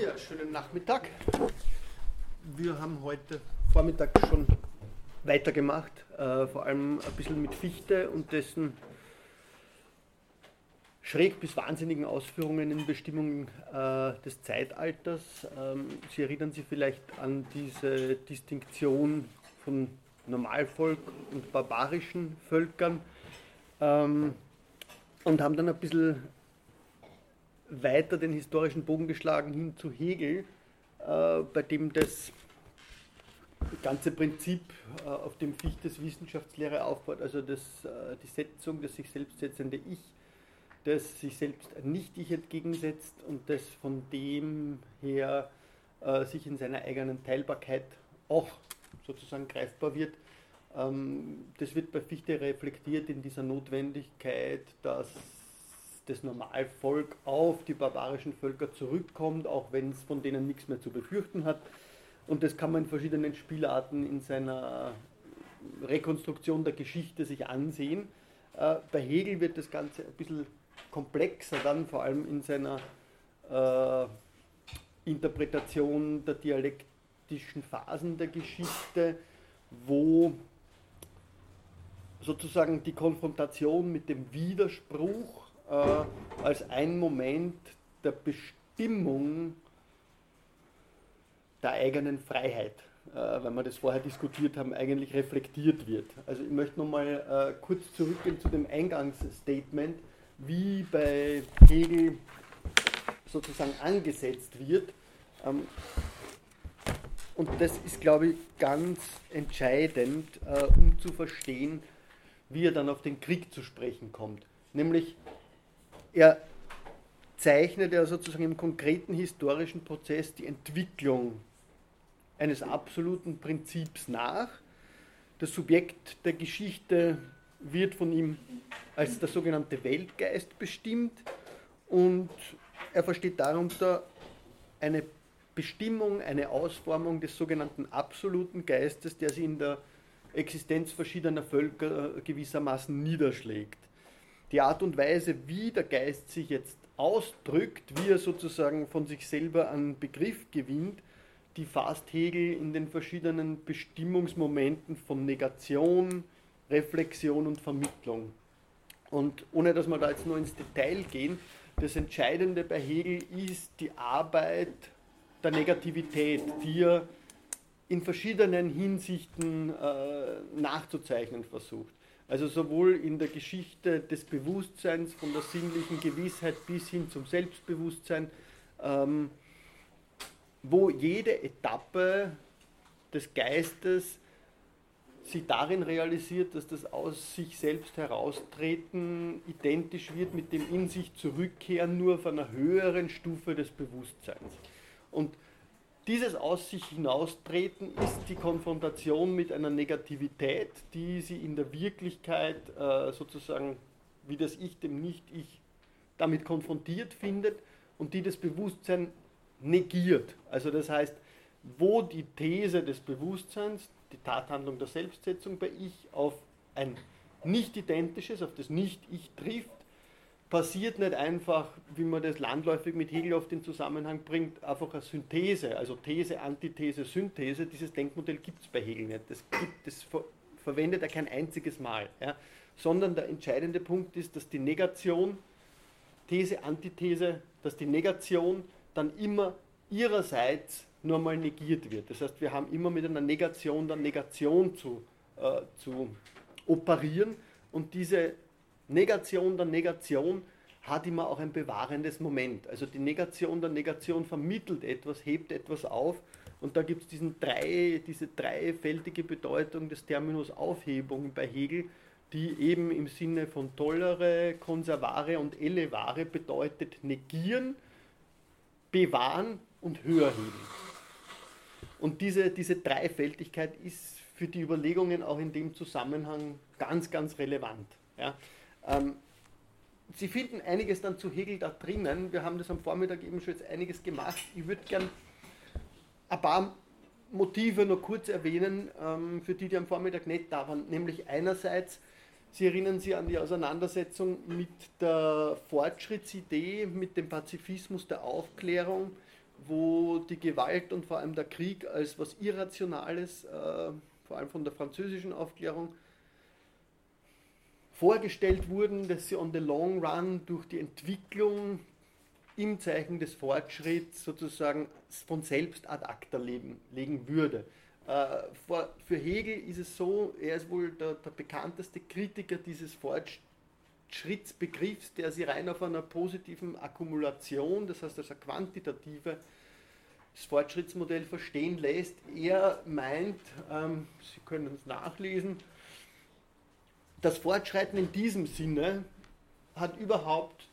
Ja, schönen Nachmittag. Wir haben heute Vormittag schon weitergemacht, äh, vor allem ein bisschen mit Fichte und dessen schräg bis wahnsinnigen Ausführungen in Bestimmung äh, des Zeitalters. Ähm, Sie erinnern sich vielleicht an diese Distinktion von Normalvolk und barbarischen Völkern ähm, und haben dann ein bisschen weiter den historischen Bogen geschlagen hin zu Hegel, äh, bei dem das ganze Prinzip, äh, auf dem Fichtes Wissenschaftslehre aufbaut, also das, äh, die Setzung, das sich selbst setzende Ich, das sich selbst nicht Ich entgegensetzt und das von dem her äh, sich in seiner eigenen Teilbarkeit auch sozusagen greifbar wird. Ähm, das wird bei Fichte reflektiert in dieser Notwendigkeit, dass das Normalvolk auf die barbarischen Völker zurückkommt, auch wenn es von denen nichts mehr zu befürchten hat. Und das kann man in verschiedenen Spielarten in seiner Rekonstruktion der Geschichte sich ansehen. Äh, bei Hegel wird das Ganze ein bisschen komplexer dann, vor allem in seiner äh, Interpretation der dialektischen Phasen der Geschichte, wo sozusagen die Konfrontation mit dem Widerspruch äh, als ein Moment der Bestimmung der eigenen Freiheit, äh, wenn wir das vorher diskutiert haben, eigentlich reflektiert wird. Also ich möchte nochmal äh, kurz zurückgehen zu dem Eingangsstatement, wie bei Hegel sozusagen angesetzt wird. Ähm, und das ist, glaube ich, ganz entscheidend, äh, um zu verstehen, wie er dann auf den Krieg zu sprechen kommt. Nämlich er zeichnet ja sozusagen im konkreten historischen Prozess die Entwicklung eines absoluten Prinzips nach. Das Subjekt der Geschichte wird von ihm als der sogenannte Weltgeist bestimmt und er versteht darunter eine Bestimmung, eine Ausformung des sogenannten absoluten Geistes, der sich in der Existenz verschiedener Völker gewissermaßen niederschlägt die Art und Weise, wie der Geist sich jetzt ausdrückt, wie er sozusagen von sich selber einen Begriff gewinnt, die fasst Hegel in den verschiedenen Bestimmungsmomenten von Negation, Reflexion und Vermittlung. Und ohne dass wir da jetzt nur ins Detail gehen, das Entscheidende bei Hegel ist die Arbeit der Negativität, die er in verschiedenen Hinsichten äh, nachzuzeichnen versucht. Also sowohl in der Geschichte des Bewusstseins, von der sinnlichen Gewissheit bis hin zum Selbstbewusstsein, ähm, wo jede Etappe des Geistes sich darin realisiert, dass das aus sich selbst heraustreten identisch wird mit dem in sich zurückkehren nur auf einer höheren Stufe des Bewusstseins. Und dieses Aus sich hinaustreten ist die Konfrontation mit einer Negativität, die sie in der Wirklichkeit äh, sozusagen wie das Ich dem Nicht-Ich damit konfrontiert findet und die das Bewusstsein negiert. Also das heißt, wo die These des Bewusstseins, die Tathandlung der Selbstsetzung bei Ich auf ein nicht identisches, auf das Nicht-Ich trifft, passiert nicht einfach, wie man das landläufig mit Hegel auf den Zusammenhang bringt, einfach eine Synthese, also These, Antithese, Synthese. Dieses Denkmodell gibt es bei Hegel nicht. Das, gibt, das ver verwendet er kein einziges Mal. Ja. Sondern der entscheidende Punkt ist, dass die Negation, These, Antithese, dass die Negation dann immer ihrerseits nur mal negiert wird. Das heißt, wir haben immer mit einer Negation der Negation zu, äh, zu operieren und diese Negation der Negation hat immer auch ein bewahrendes Moment. Also die Negation der Negation vermittelt etwas, hebt etwas auf und da gibt es drei, diese dreifältige Bedeutung des Terminus Aufhebung bei Hegel, die eben im Sinne von tollere, konservare und elevare bedeutet negieren, bewahren und höher heben. Und diese, diese Dreifältigkeit ist für die Überlegungen auch in dem Zusammenhang ganz, ganz relevant. Ja. Ähm, Sie finden einiges dann zu Hegel da drinnen. Wir haben das am Vormittag eben schon jetzt einiges gemacht. Ich würde gern ein paar Motive noch kurz erwähnen, ähm, für die, die am Vormittag nicht da waren. Nämlich einerseits, Sie erinnern sich an die Auseinandersetzung mit der Fortschrittsidee, mit dem Pazifismus der Aufklärung, wo die Gewalt und vor allem der Krieg als was Irrationales, äh, vor allem von der französischen Aufklärung, vorgestellt wurden, dass sie on the long run durch die Entwicklung im Zeichen des Fortschritts sozusagen von selbst ad acta legen, legen würde. Äh, für Hegel ist es so, er ist wohl der, der bekannteste Kritiker dieses Fortschrittsbegriffs, der sich rein auf einer positiven Akkumulation, das heißt also quantitative das Fortschrittsmodell verstehen lässt. Er meint, ähm, Sie können es nachlesen, das Fortschreiten in diesem Sinne hat überhaupt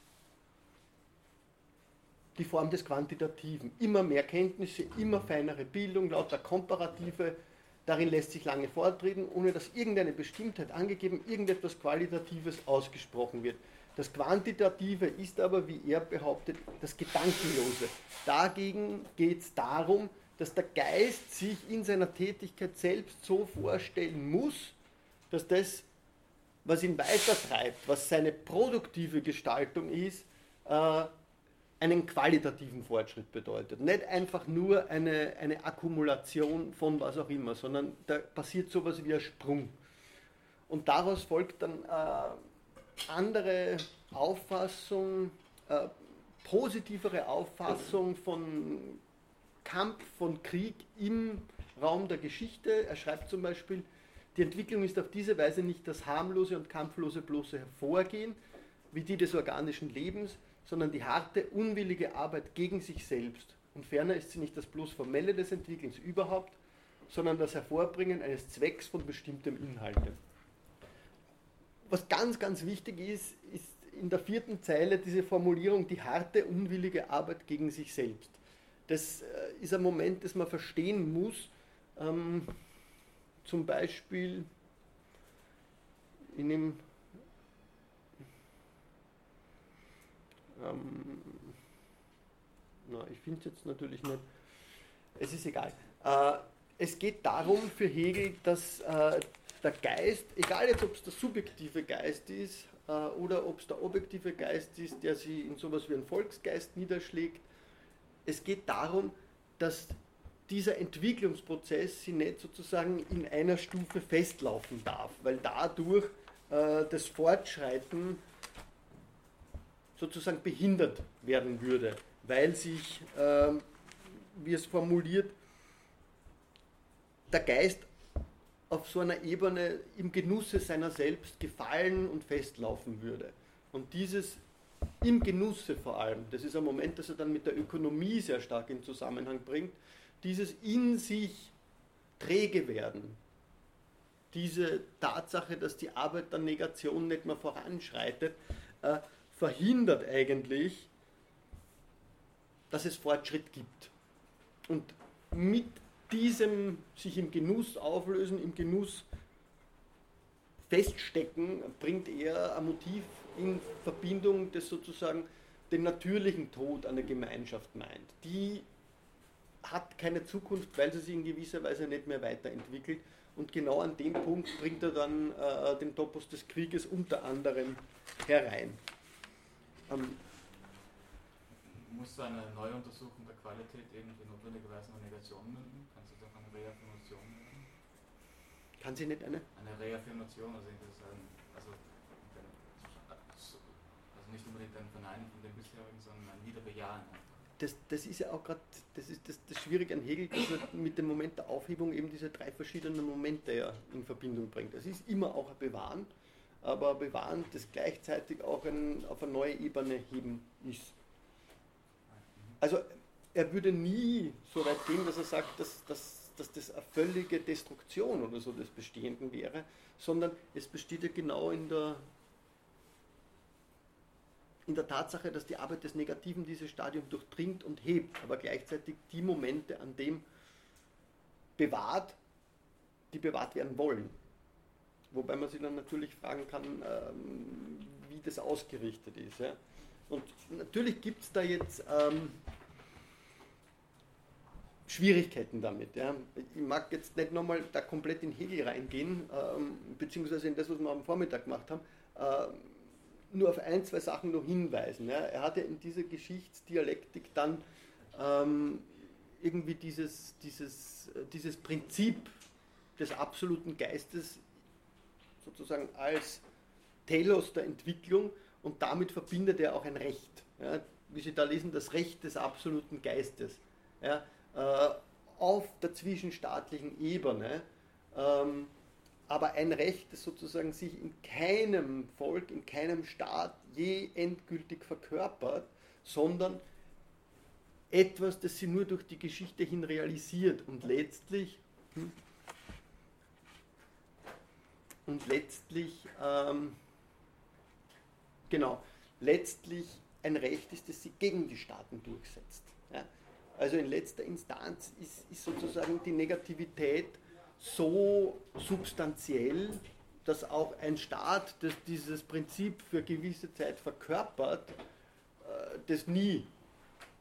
die Form des Quantitativen. Immer mehr Kenntnisse, immer feinere Bildung, lauter Komparative, darin lässt sich lange vortreten, ohne dass irgendeine Bestimmtheit angegeben, irgendetwas Qualitatives ausgesprochen wird. Das Quantitative ist aber, wie er behauptet, das Gedankenlose. Dagegen geht es darum, dass der Geist sich in seiner Tätigkeit selbst so vorstellen muss, dass das was ihn weitertreibt, was seine produktive Gestaltung ist, äh, einen qualitativen Fortschritt bedeutet. Nicht einfach nur eine, eine Akkumulation von was auch immer, sondern da passiert sowas wie ein Sprung. Und daraus folgt dann äh, andere Auffassung, äh, positivere Auffassung von Kampf, von Krieg im Raum der Geschichte. Er schreibt zum Beispiel, die Entwicklung ist auf diese Weise nicht das harmlose und kampflose bloße Hervorgehen, wie die des organischen Lebens, sondern die harte, unwillige Arbeit gegen sich selbst. Und ferner ist sie nicht das bloß Formelle des Entwickelns überhaupt, sondern das Hervorbringen eines Zwecks von bestimmtem Inhalte. Was ganz, ganz wichtig ist, ist in der vierten Zeile diese Formulierung, die harte, unwillige Arbeit gegen sich selbst. Das äh, ist ein Moment, das man verstehen muss. Ähm, zum Beispiel in dem ähm, na, ich finde es jetzt natürlich nicht, es ist egal. Äh, es geht darum für Hegel, dass äh, der Geist, egal jetzt ob es der subjektive Geist ist äh, oder ob es der objektive Geist ist, der sich in sowas wie einen Volksgeist niederschlägt, es geht darum, dass dieser Entwicklungsprozess sie nicht sozusagen in einer Stufe festlaufen darf, weil dadurch äh, das Fortschreiten sozusagen behindert werden würde, weil sich, äh, wie es formuliert, der Geist auf so einer Ebene im Genusse seiner selbst gefallen und festlaufen würde. Und dieses im Genusse vor allem, das ist ein Moment, das er dann mit der Ökonomie sehr stark in Zusammenhang bringt, dieses in sich träge werden, diese Tatsache, dass die Arbeit der Negation nicht mehr voranschreitet, äh, verhindert eigentlich, dass es Fortschritt gibt. Und mit diesem sich im Genuss auflösen, im Genuss feststecken, bringt er ein Motiv in Verbindung, das sozusagen den natürlichen Tod einer Gemeinschaft meint, die hat keine Zukunft, weil sie sich in gewisser Weise nicht mehr weiterentwickelt. Und genau an dem Punkt bringt er dann äh, den Topos des Krieges unter anderem herein. Ähm, Muss so eine Neuuntersuchung der Qualität irgendwie notwendigerweise eine Negation münden? Kann sie doch eine Reaffirmation münden? Kann sie nicht eine? Eine Reaffirmation, also also, also nicht unbedingt ein Verneinen von dem bisherigen, sondern ein Wiederbejahen das, das ist ja auch gerade, das ist das, das Schwierige an Hegel, dass er mit dem Moment der Aufhebung eben diese drei verschiedenen Momente ja in Verbindung bringt. Es ist immer auch ein Bewahren, aber ein Bewahren, das gleichzeitig auch ein, auf eine neue Ebene heben ist. Also er würde nie so weit gehen, dass er sagt, dass, dass, dass das eine völlige Destruktion oder so des Bestehenden wäre, sondern es besteht ja genau in der, in der Tatsache, dass die Arbeit des Negativen dieses Stadium durchdringt und hebt, aber gleichzeitig die Momente, an dem bewahrt, die bewahrt werden wollen. Wobei man sich dann natürlich fragen kann, ähm, wie das ausgerichtet ist. Und natürlich gibt es da jetzt ähm, Schwierigkeiten damit. Ich mag jetzt nicht nochmal da komplett in Hegel reingehen, ähm, beziehungsweise in das, was wir am Vormittag gemacht haben. Nur auf ein, zwei Sachen noch hinweisen. Ja. Er hatte in dieser Geschichtsdialektik dann ähm, irgendwie dieses, dieses, dieses Prinzip des absoluten Geistes sozusagen als Telos der Entwicklung und damit verbindet er auch ein Recht. Ja, wie Sie da lesen, das Recht des absoluten Geistes. Ja, äh, auf der zwischenstaatlichen Ebene, ähm, aber ein Recht, das sozusagen sich in keinem Volk, in keinem Staat je endgültig verkörpert, sondern etwas, das sie nur durch die Geschichte hin realisiert und letztlich hm, und letztlich ähm, genau letztlich ein Recht ist, das sie gegen die Staaten durchsetzt. Ja? Also in letzter Instanz ist, ist sozusagen die Negativität so substanziell, dass auch ein Staat, das dieses Prinzip für gewisse Zeit verkörpert, äh, das nie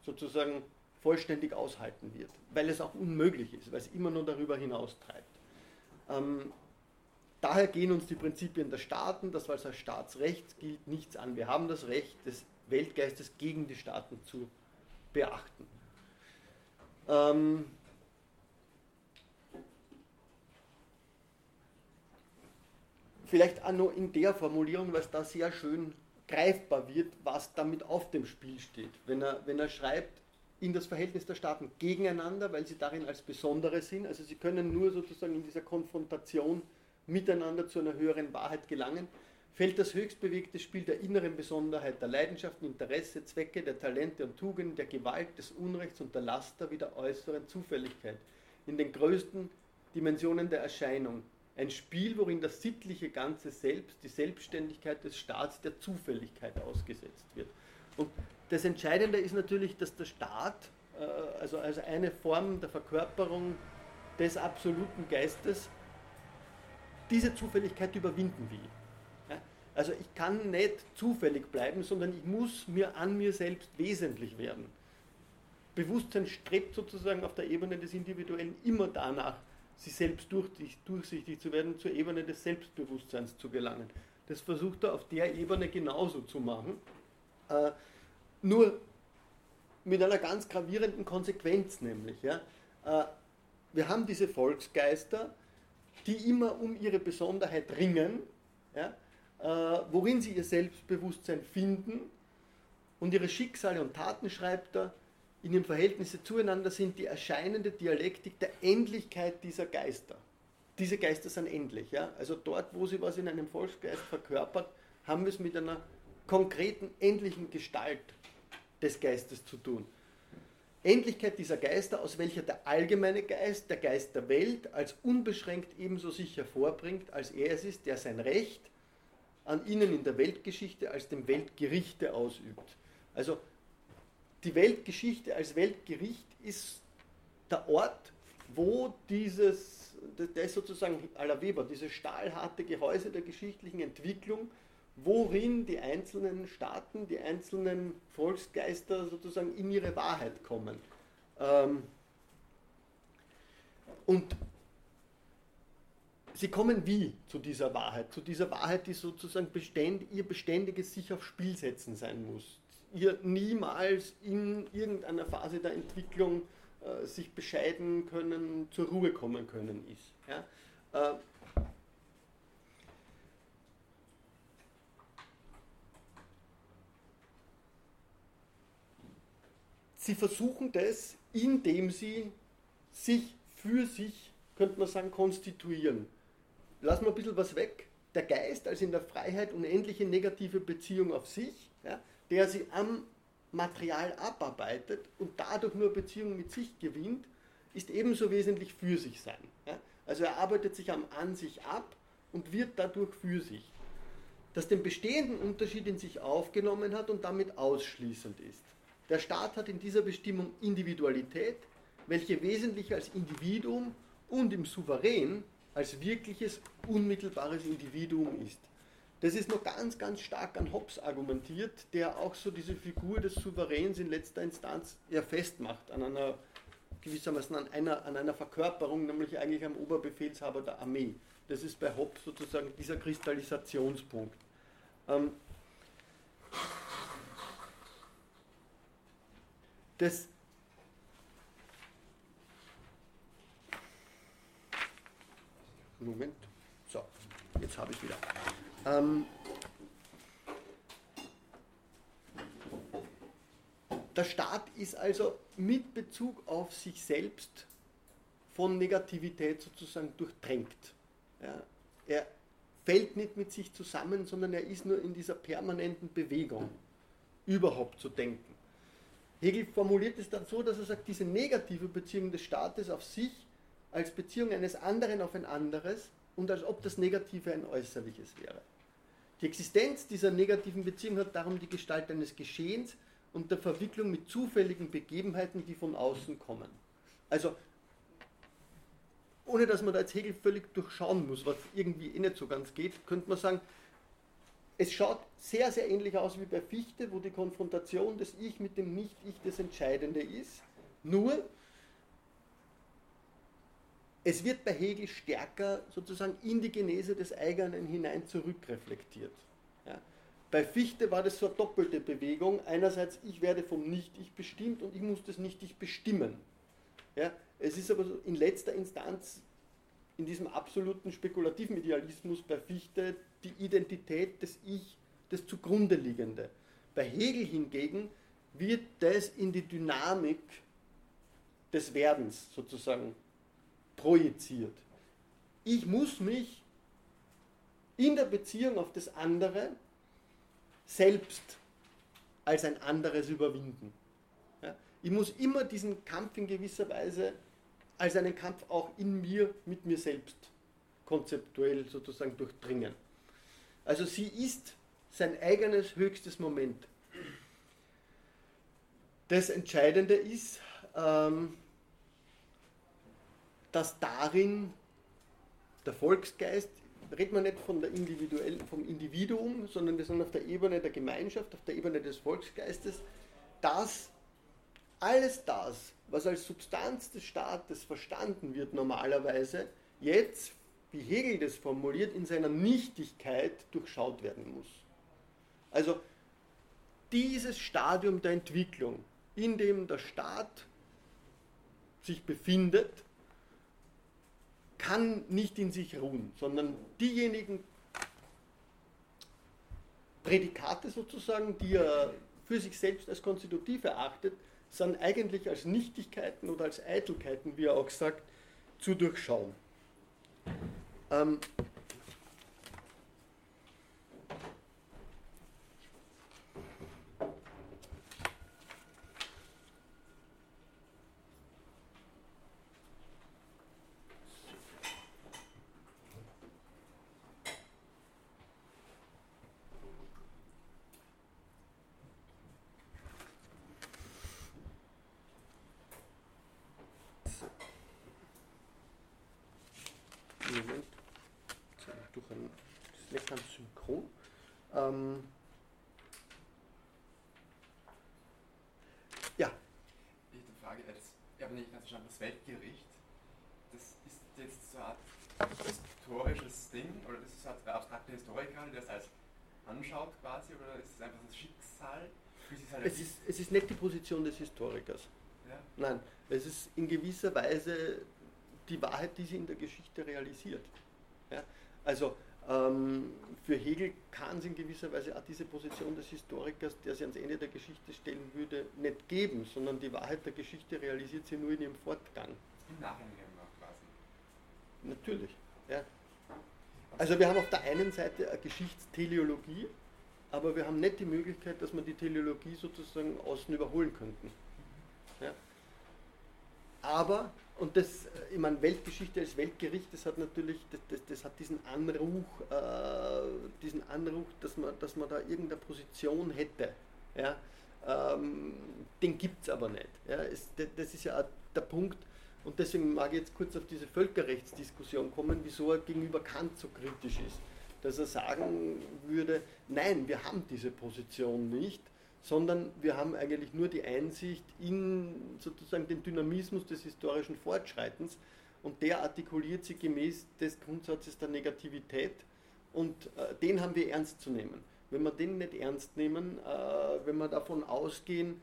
sozusagen vollständig aushalten wird, weil es auch unmöglich ist, weil es immer nur darüber hinaus treibt. Ähm, daher gehen uns die Prinzipien der Staaten, das was als Staatsrecht gilt, nichts an. Wir haben das Recht des Weltgeistes gegen die Staaten zu beachten. Ähm, vielleicht auch noch in der Formulierung, weil es da sehr schön greifbar wird, was damit auf dem Spiel steht. Wenn er, wenn er schreibt, in das Verhältnis der Staaten gegeneinander, weil sie darin als Besondere sind. Also sie können nur sozusagen in dieser Konfrontation miteinander zu einer höheren Wahrheit gelangen, fällt das höchst bewegte Spiel der inneren Besonderheit, der Leidenschaften, Interesse, Zwecke, der Talente und Tugenden, der Gewalt, des Unrechts und der Laster wie der äußeren Zufälligkeit in den größten Dimensionen der Erscheinung, ein Spiel, worin das sittliche Ganze selbst, die Selbstständigkeit des Staats der Zufälligkeit ausgesetzt wird. Und das Entscheidende ist natürlich, dass der Staat, äh, also, also eine Form der Verkörperung des absoluten Geistes, diese Zufälligkeit überwinden will. Also ich kann nicht zufällig bleiben, sondern ich muss mir an mir selbst wesentlich werden. Bewusstsein strebt sozusagen auf der Ebene des Individuellen immer danach, sich selbst durchsichtig zu werden, zur Ebene des Selbstbewusstseins zu gelangen. Das versucht er auf der Ebene genauso zu machen, äh, nur mit einer ganz gravierenden Konsequenz nämlich. Äh, wir haben diese Volksgeister, die immer um ihre Besonderheit ringen, äh, worin sie ihr Selbstbewusstsein finden und ihre Schicksale und Taten, schreibt er, in ihrem Verhältnisse zueinander sind die erscheinende Dialektik der Endlichkeit dieser Geister. Diese Geister sind endlich. Ja? Also dort, wo sie was in einem Volksgeist verkörpert, haben wir es mit einer konkreten, endlichen Gestalt des Geistes zu tun. Endlichkeit dieser Geister, aus welcher der allgemeine Geist, der Geist der Welt, als unbeschränkt ebenso sich hervorbringt, als er es ist, der sein Recht an ihnen in der Weltgeschichte als dem Weltgerichte ausübt. Also die Weltgeschichte als Weltgericht ist der Ort, wo dieses, der ist sozusagen à la Weber, dieses stahlharte Gehäuse der geschichtlichen Entwicklung, worin die einzelnen Staaten, die einzelnen Volksgeister sozusagen in ihre Wahrheit kommen. Ähm, und sie kommen wie zu dieser Wahrheit? Zu dieser Wahrheit, die sozusagen beständ, ihr beständiges sich auf Spiel setzen sein muss ihr niemals in irgendeiner Phase der Entwicklung äh, sich bescheiden können, zur Ruhe kommen können ist. Ja? Äh, sie versuchen das, indem sie sich für sich, könnte man sagen, konstituieren. Lassen wir ein bisschen was weg. Der Geist als in der Freiheit unendliche negative Beziehung auf sich, ja, der sie am Material abarbeitet und dadurch nur Beziehung mit sich gewinnt, ist ebenso wesentlich für sich sein. Ja? Also er arbeitet sich am An sich ab und wird dadurch für sich. Das den bestehenden Unterschied in sich aufgenommen hat und damit ausschließend ist. Der Staat hat in dieser Bestimmung Individualität, welche wesentlich als Individuum und im Souverän als wirkliches, unmittelbares Individuum ist. Das ist noch ganz, ganz stark an Hobbes argumentiert, der auch so diese Figur des Souveräns in letzter Instanz ja festmacht, an einer gewissermaßen an einer, an einer Verkörperung, nämlich eigentlich am Oberbefehlshaber der Armee. Das ist bei Hobbes sozusagen dieser Kristallisationspunkt. Ähm das Moment. So, jetzt habe ich wieder. Ähm, der Staat ist also mit Bezug auf sich selbst von Negativität sozusagen durchtränkt. Ja, er fällt nicht mit sich zusammen, sondern er ist nur in dieser permanenten Bewegung, überhaupt zu denken. Hegel formuliert es dann so, dass er sagt, diese negative Beziehung des Staates auf sich als Beziehung eines anderen auf ein anderes und als ob das Negative ein äußerliches wäre. Die Existenz dieser negativen Beziehung hat darum die Gestalt eines Geschehens und der Verwicklung mit zufälligen Begebenheiten, die von außen kommen. Also, ohne dass man da jetzt Hegel völlig durchschauen muss, was irgendwie eh nicht so ganz geht, könnte man sagen, es schaut sehr, sehr ähnlich aus wie bei Fichte, wo die Konfrontation des Ich mit dem Nicht-Ich das Entscheidende ist. Nur, es wird bei Hegel stärker sozusagen in die Genese des eigenen hinein zurückreflektiert. Ja. Bei Fichte war das so eine doppelte Bewegung. Einerseits, ich werde vom Nicht-Ich bestimmt und ich muss das Nicht-Ich bestimmen. Ja. Es ist aber in letzter Instanz in diesem absoluten spekulativen Idealismus bei Fichte die Identität des Ich, das zugrunde liegende. Bei Hegel hingegen wird das in die Dynamik des Werdens sozusagen projiziert. Ich muss mich in der Beziehung auf das andere selbst als ein anderes überwinden. Ja? Ich muss immer diesen Kampf in gewisser Weise als einen Kampf auch in mir, mit mir selbst konzeptuell sozusagen durchdringen. Also sie ist sein eigenes höchstes Moment. Das Entscheidende ist, ähm, dass darin der Volksgeist, redet man nicht von der individuell, vom Individuum, sondern wir sind auf der Ebene der Gemeinschaft, auf der Ebene des Volksgeistes, dass alles das, was als Substanz des Staates verstanden wird normalerweise, jetzt, wie Hegel das formuliert, in seiner Nichtigkeit durchschaut werden muss. Also dieses Stadium der Entwicklung, in dem der Staat sich befindet, kann nicht in sich ruhen, sondern diejenigen Prädikate sozusagen, die er für sich selbst als konstitutiv erachtet, sind eigentlich als Nichtigkeiten oder als Eitelkeiten, wie er auch sagt, zu durchschauen. Ähm, ja. Ich habe eine Frage, ich habe nicht ganz verstanden, das Weltgericht, das ist jetzt so eine Art historisches Ding, oder das ist so eine abstrakte Historiker, die das als anschaut quasi, oder ist es einfach das Schicksal? Halt es, ist, nicht die Position des Historikers. Ja? Nein, es ist in gewisser Weise die Wahrheit, die sie in der Geschichte realisiert. Ja? Also ähm, für Hegel kann es in gewisser Weise auch diese Position des Historikers, der sie ans Ende der Geschichte stellen würde, nicht geben, sondern die Wahrheit der Geschichte realisiert sie nur in ihrem Fortgang. Im Nachhinein quasi. Natürlich, ja. Also wir haben auf der einen Seite eine Geschichtsteleologie, aber wir haben nicht die Möglichkeit, dass wir die Teleologie sozusagen außen überholen könnten. Ja. Aber und das, äh, ich meine, Weltgeschichte als Weltgericht, das hat natürlich, das, das, das hat diesen Anruch, äh, diesen Anruch, dass man, dass man da irgendeine Position hätte. Ja? Ähm, den gibt es aber nicht. Ja? Es, das ist ja der Punkt, und deswegen mag ich jetzt kurz auf diese Völkerrechtsdiskussion kommen, wieso er gegenüber Kant so kritisch ist. Dass er sagen würde, nein, wir haben diese Position nicht, sondern wir haben eigentlich nur die Einsicht in sozusagen den Dynamismus des historischen Fortschreitens und der artikuliert sich gemäß des Grundsatzes der Negativität und äh, den haben wir ernst zu nehmen. Wenn wir den nicht ernst nehmen, äh, wenn wir davon ausgehen,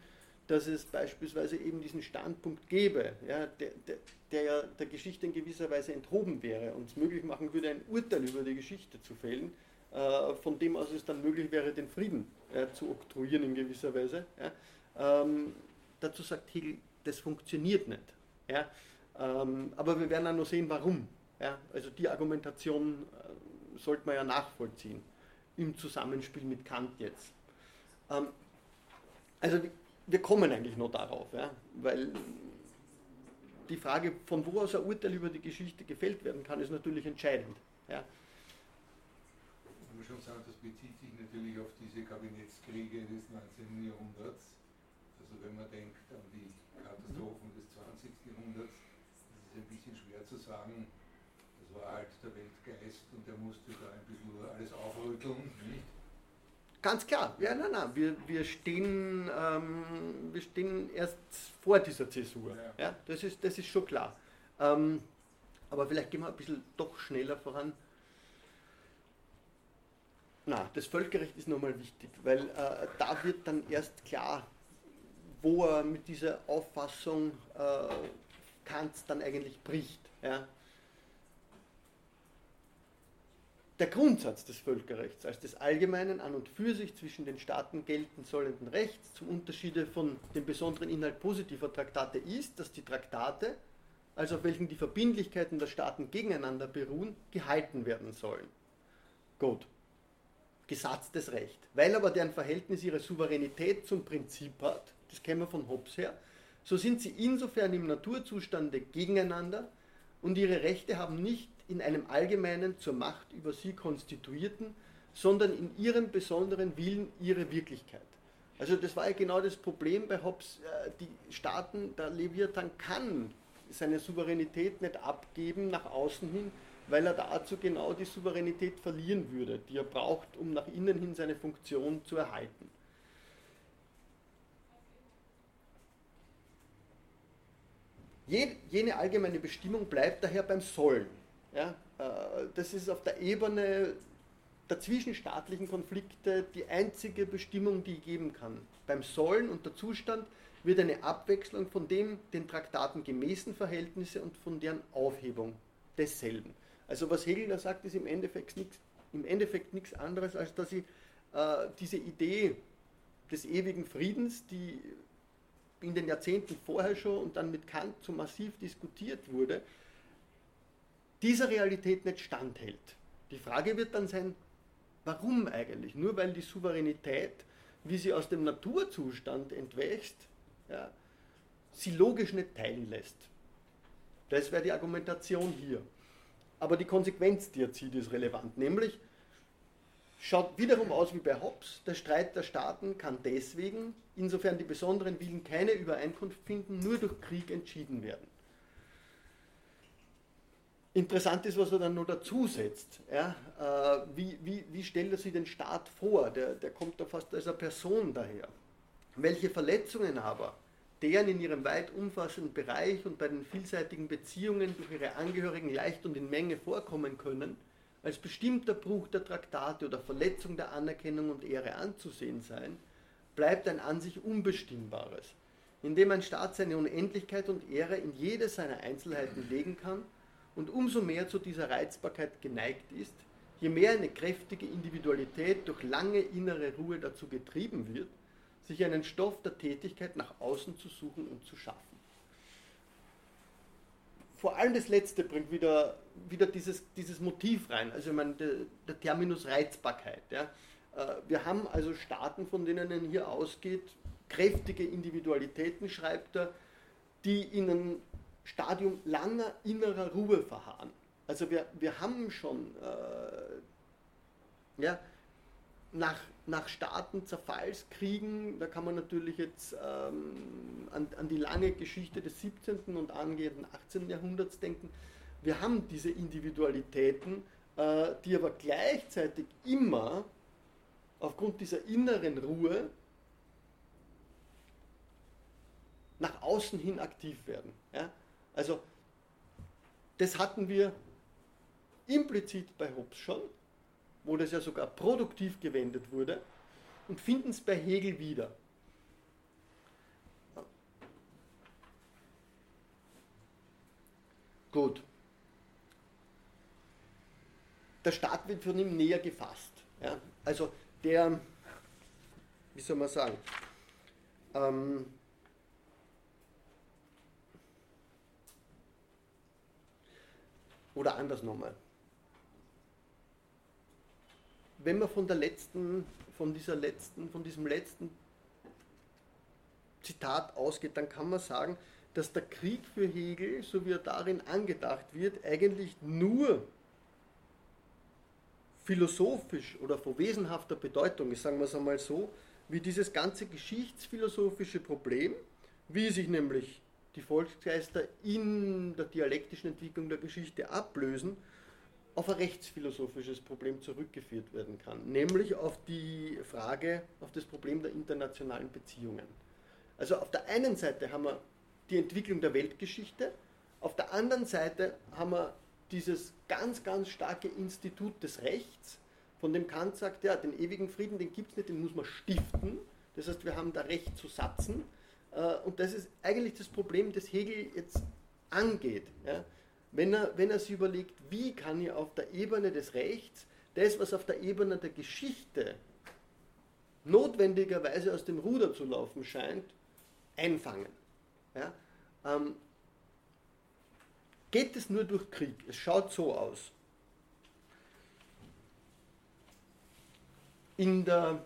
dass es beispielsweise eben diesen Standpunkt gäbe, ja, der, der, der ja der Geschichte in gewisser Weise enthoben wäre und es möglich machen würde, ein Urteil über die Geschichte zu fällen, äh, von dem aus es dann möglich wäre, den Frieden äh, zu oktroyieren in gewisser Weise. Ja. Ähm, dazu sagt Hegel, das funktioniert nicht. Ja. Ähm, aber wir werden auch noch sehen, warum. Ja. Also die Argumentation äh, sollte man ja nachvollziehen im Zusammenspiel mit Kant jetzt. Ähm, also wir kommen eigentlich noch darauf, ja, weil die Frage, von wo aus ein Urteil über die Geschichte gefällt werden kann, ist natürlich entscheidend. Ja. Ich muss schon sagen, das bezieht sich natürlich auf diese Kabinettskriege des 19. Jahrhunderts. Also wenn man denkt an die Katastrophen des 20. Jahrhunderts, ist es ein bisschen schwer zu sagen, das war halt der Weltgeist und der musste da ein bisschen alles aufrütteln, nicht? Ganz klar, ja, nein, nein, wir, wir, stehen, ähm, wir stehen erst vor dieser Zäsur. Ja. ja das, ist, das ist schon klar. Ähm, aber vielleicht gehen wir ein bisschen doch schneller voran. Na, das Völkerrecht ist nochmal wichtig, weil äh, da wird dann erst klar, wo er mit dieser Auffassung äh, Kants dann eigentlich bricht. Ja. Der Grundsatz des Völkerrechts als des allgemeinen an und für sich zwischen den Staaten geltend sollenden Rechts zum Unterschiede von dem besonderen Inhalt positiver Traktate ist, dass die Traktate, also auf welchen die Verbindlichkeiten der Staaten gegeneinander beruhen, gehalten werden sollen. Gut. Gesatztes Recht. Weil aber deren Verhältnis ihre Souveränität zum Prinzip hat, das kennen wir von Hobbes her, so sind sie insofern im Naturzustande gegeneinander und ihre Rechte haben nicht in einem allgemeinen zur Macht über sie konstituierten, sondern in ihrem besonderen Willen ihre Wirklichkeit. Also das war ja genau das Problem bei Hobbes. Äh, die Staaten, der Leviathan kann seine Souveränität nicht abgeben nach außen hin, weil er dazu genau die Souveränität verlieren würde, die er braucht, um nach innen hin seine Funktion zu erhalten. Jene allgemeine Bestimmung bleibt daher beim Sollen. Ja, äh, das ist auf der Ebene der zwischenstaatlichen Konflikte die einzige Bestimmung, die ich geben kann. Beim Sollen und der Zustand wird eine Abwechslung von dem den Traktaten gemäßen Verhältnisse und von deren Aufhebung desselben. Also was Hegel da sagt, ist im Endeffekt nichts, im Endeffekt nichts anderes, als dass ich äh, diese Idee des ewigen Friedens, die in den Jahrzehnten vorher schon und dann mit Kant so massiv diskutiert wurde, dieser Realität nicht standhält. Die Frage wird dann sein, warum eigentlich? Nur weil die Souveränität, wie sie aus dem Naturzustand entwächst, ja, sie logisch nicht teilen lässt. Das wäre die Argumentation hier. Aber die Konsequenz, die er zieht, ist relevant. Nämlich, schaut wiederum aus wie bei Hobbes, der Streit der Staaten kann deswegen, insofern die besonderen Willen keine Übereinkunft finden, nur durch Krieg entschieden werden. Interessant ist, was er dann noch dazu setzt. Ja? Äh, wie, wie, wie stellt er sich den Staat vor? Der, der kommt da fast als eine Person daher. Welche Verletzungen aber deren in ihrem weit umfassenden Bereich und bei den vielseitigen Beziehungen durch ihre Angehörigen leicht und in Menge vorkommen können, als bestimmter Bruch der Traktate oder Verletzung der Anerkennung und Ehre anzusehen sein, bleibt ein an sich Unbestimmbares, indem ein Staat seine Unendlichkeit und Ehre in jede seiner Einzelheiten legen kann und umso mehr zu dieser Reizbarkeit geneigt ist, je mehr eine kräftige Individualität durch lange innere Ruhe dazu getrieben wird, sich einen Stoff der Tätigkeit nach außen zu suchen und zu schaffen. Vor allem das Letzte bringt wieder, wieder dieses, dieses Motiv rein, also ich meine, der, der Terminus Reizbarkeit. Ja. Äh, wir haben also Staaten, von denen er hier ausgeht, kräftige Individualitäten, schreibt er, die ihnen Stadium langer innerer Ruhe verharren. Also wir, wir haben schon äh, ja, nach, nach Staatenzerfallskriegen, da kann man natürlich jetzt ähm, an, an die lange Geschichte des 17. und angehenden 18. Jahrhunderts denken, wir haben diese Individualitäten, äh, die aber gleichzeitig immer aufgrund dieser inneren Ruhe nach außen hin aktiv werden. Ja? Also das hatten wir implizit bei Hobbes schon, wo das ja sogar produktiv gewendet wurde und finden es bei Hegel wieder. Gut. Der Staat wird von ihm näher gefasst. Ja? Also der, wie soll man sagen, ähm, oder anders nochmal. Wenn man von der letzten, von dieser letzten, von diesem letzten Zitat ausgeht, dann kann man sagen, dass der Krieg für Hegel, so wie er darin angedacht wird, eigentlich nur philosophisch oder von wesenhafter Bedeutung ist, sagen wir es einmal so, wie dieses ganze geschichtsphilosophische Problem, wie sich nämlich die Volksgeister in der dialektischen Entwicklung der Geschichte ablösen, auf ein rechtsphilosophisches Problem zurückgeführt werden kann, nämlich auf die Frage, auf das Problem der internationalen Beziehungen. Also auf der einen Seite haben wir die Entwicklung der Weltgeschichte, auf der anderen Seite haben wir dieses ganz, ganz starke Institut des Rechts, von dem Kant sagt, ja, den ewigen Frieden, den gibt es nicht, den muss man stiften. Das heißt, wir haben da Recht zu satzen. Äh, und das ist eigentlich das Problem, das Hegel jetzt angeht. Wenn, er, wenn er sich überlegt, wie kann ich auf der Ebene des Rechts das, was auf der Ebene der Geschichte notwendigerweise aus dem Ruder zu laufen scheint, einfangen. Ja? Ähm, geht es nur durch Krieg? Es schaut so aus. In der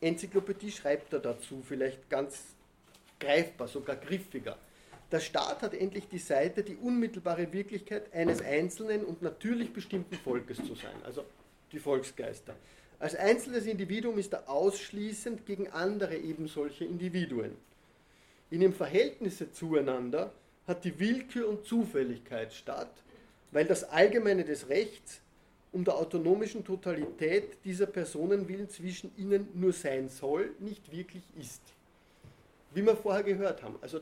Enzyklopädie schreibt er dazu, vielleicht ganz greifbar, sogar griffiger. Der Staat hat endlich die Seite, die unmittelbare Wirklichkeit eines einzelnen und natürlich bestimmten Volkes zu sein, also die Volksgeister. Als einzelnes Individuum ist er ausschließend gegen andere ebensolche Individuen. In ihrem Verhältnisse zueinander hat die Willkür und Zufälligkeit statt, weil das Allgemeine des Rechts um der autonomischen Totalität dieser Personen willen zwischen ihnen nur sein soll, nicht wirklich ist. Wie wir vorher gehört haben, also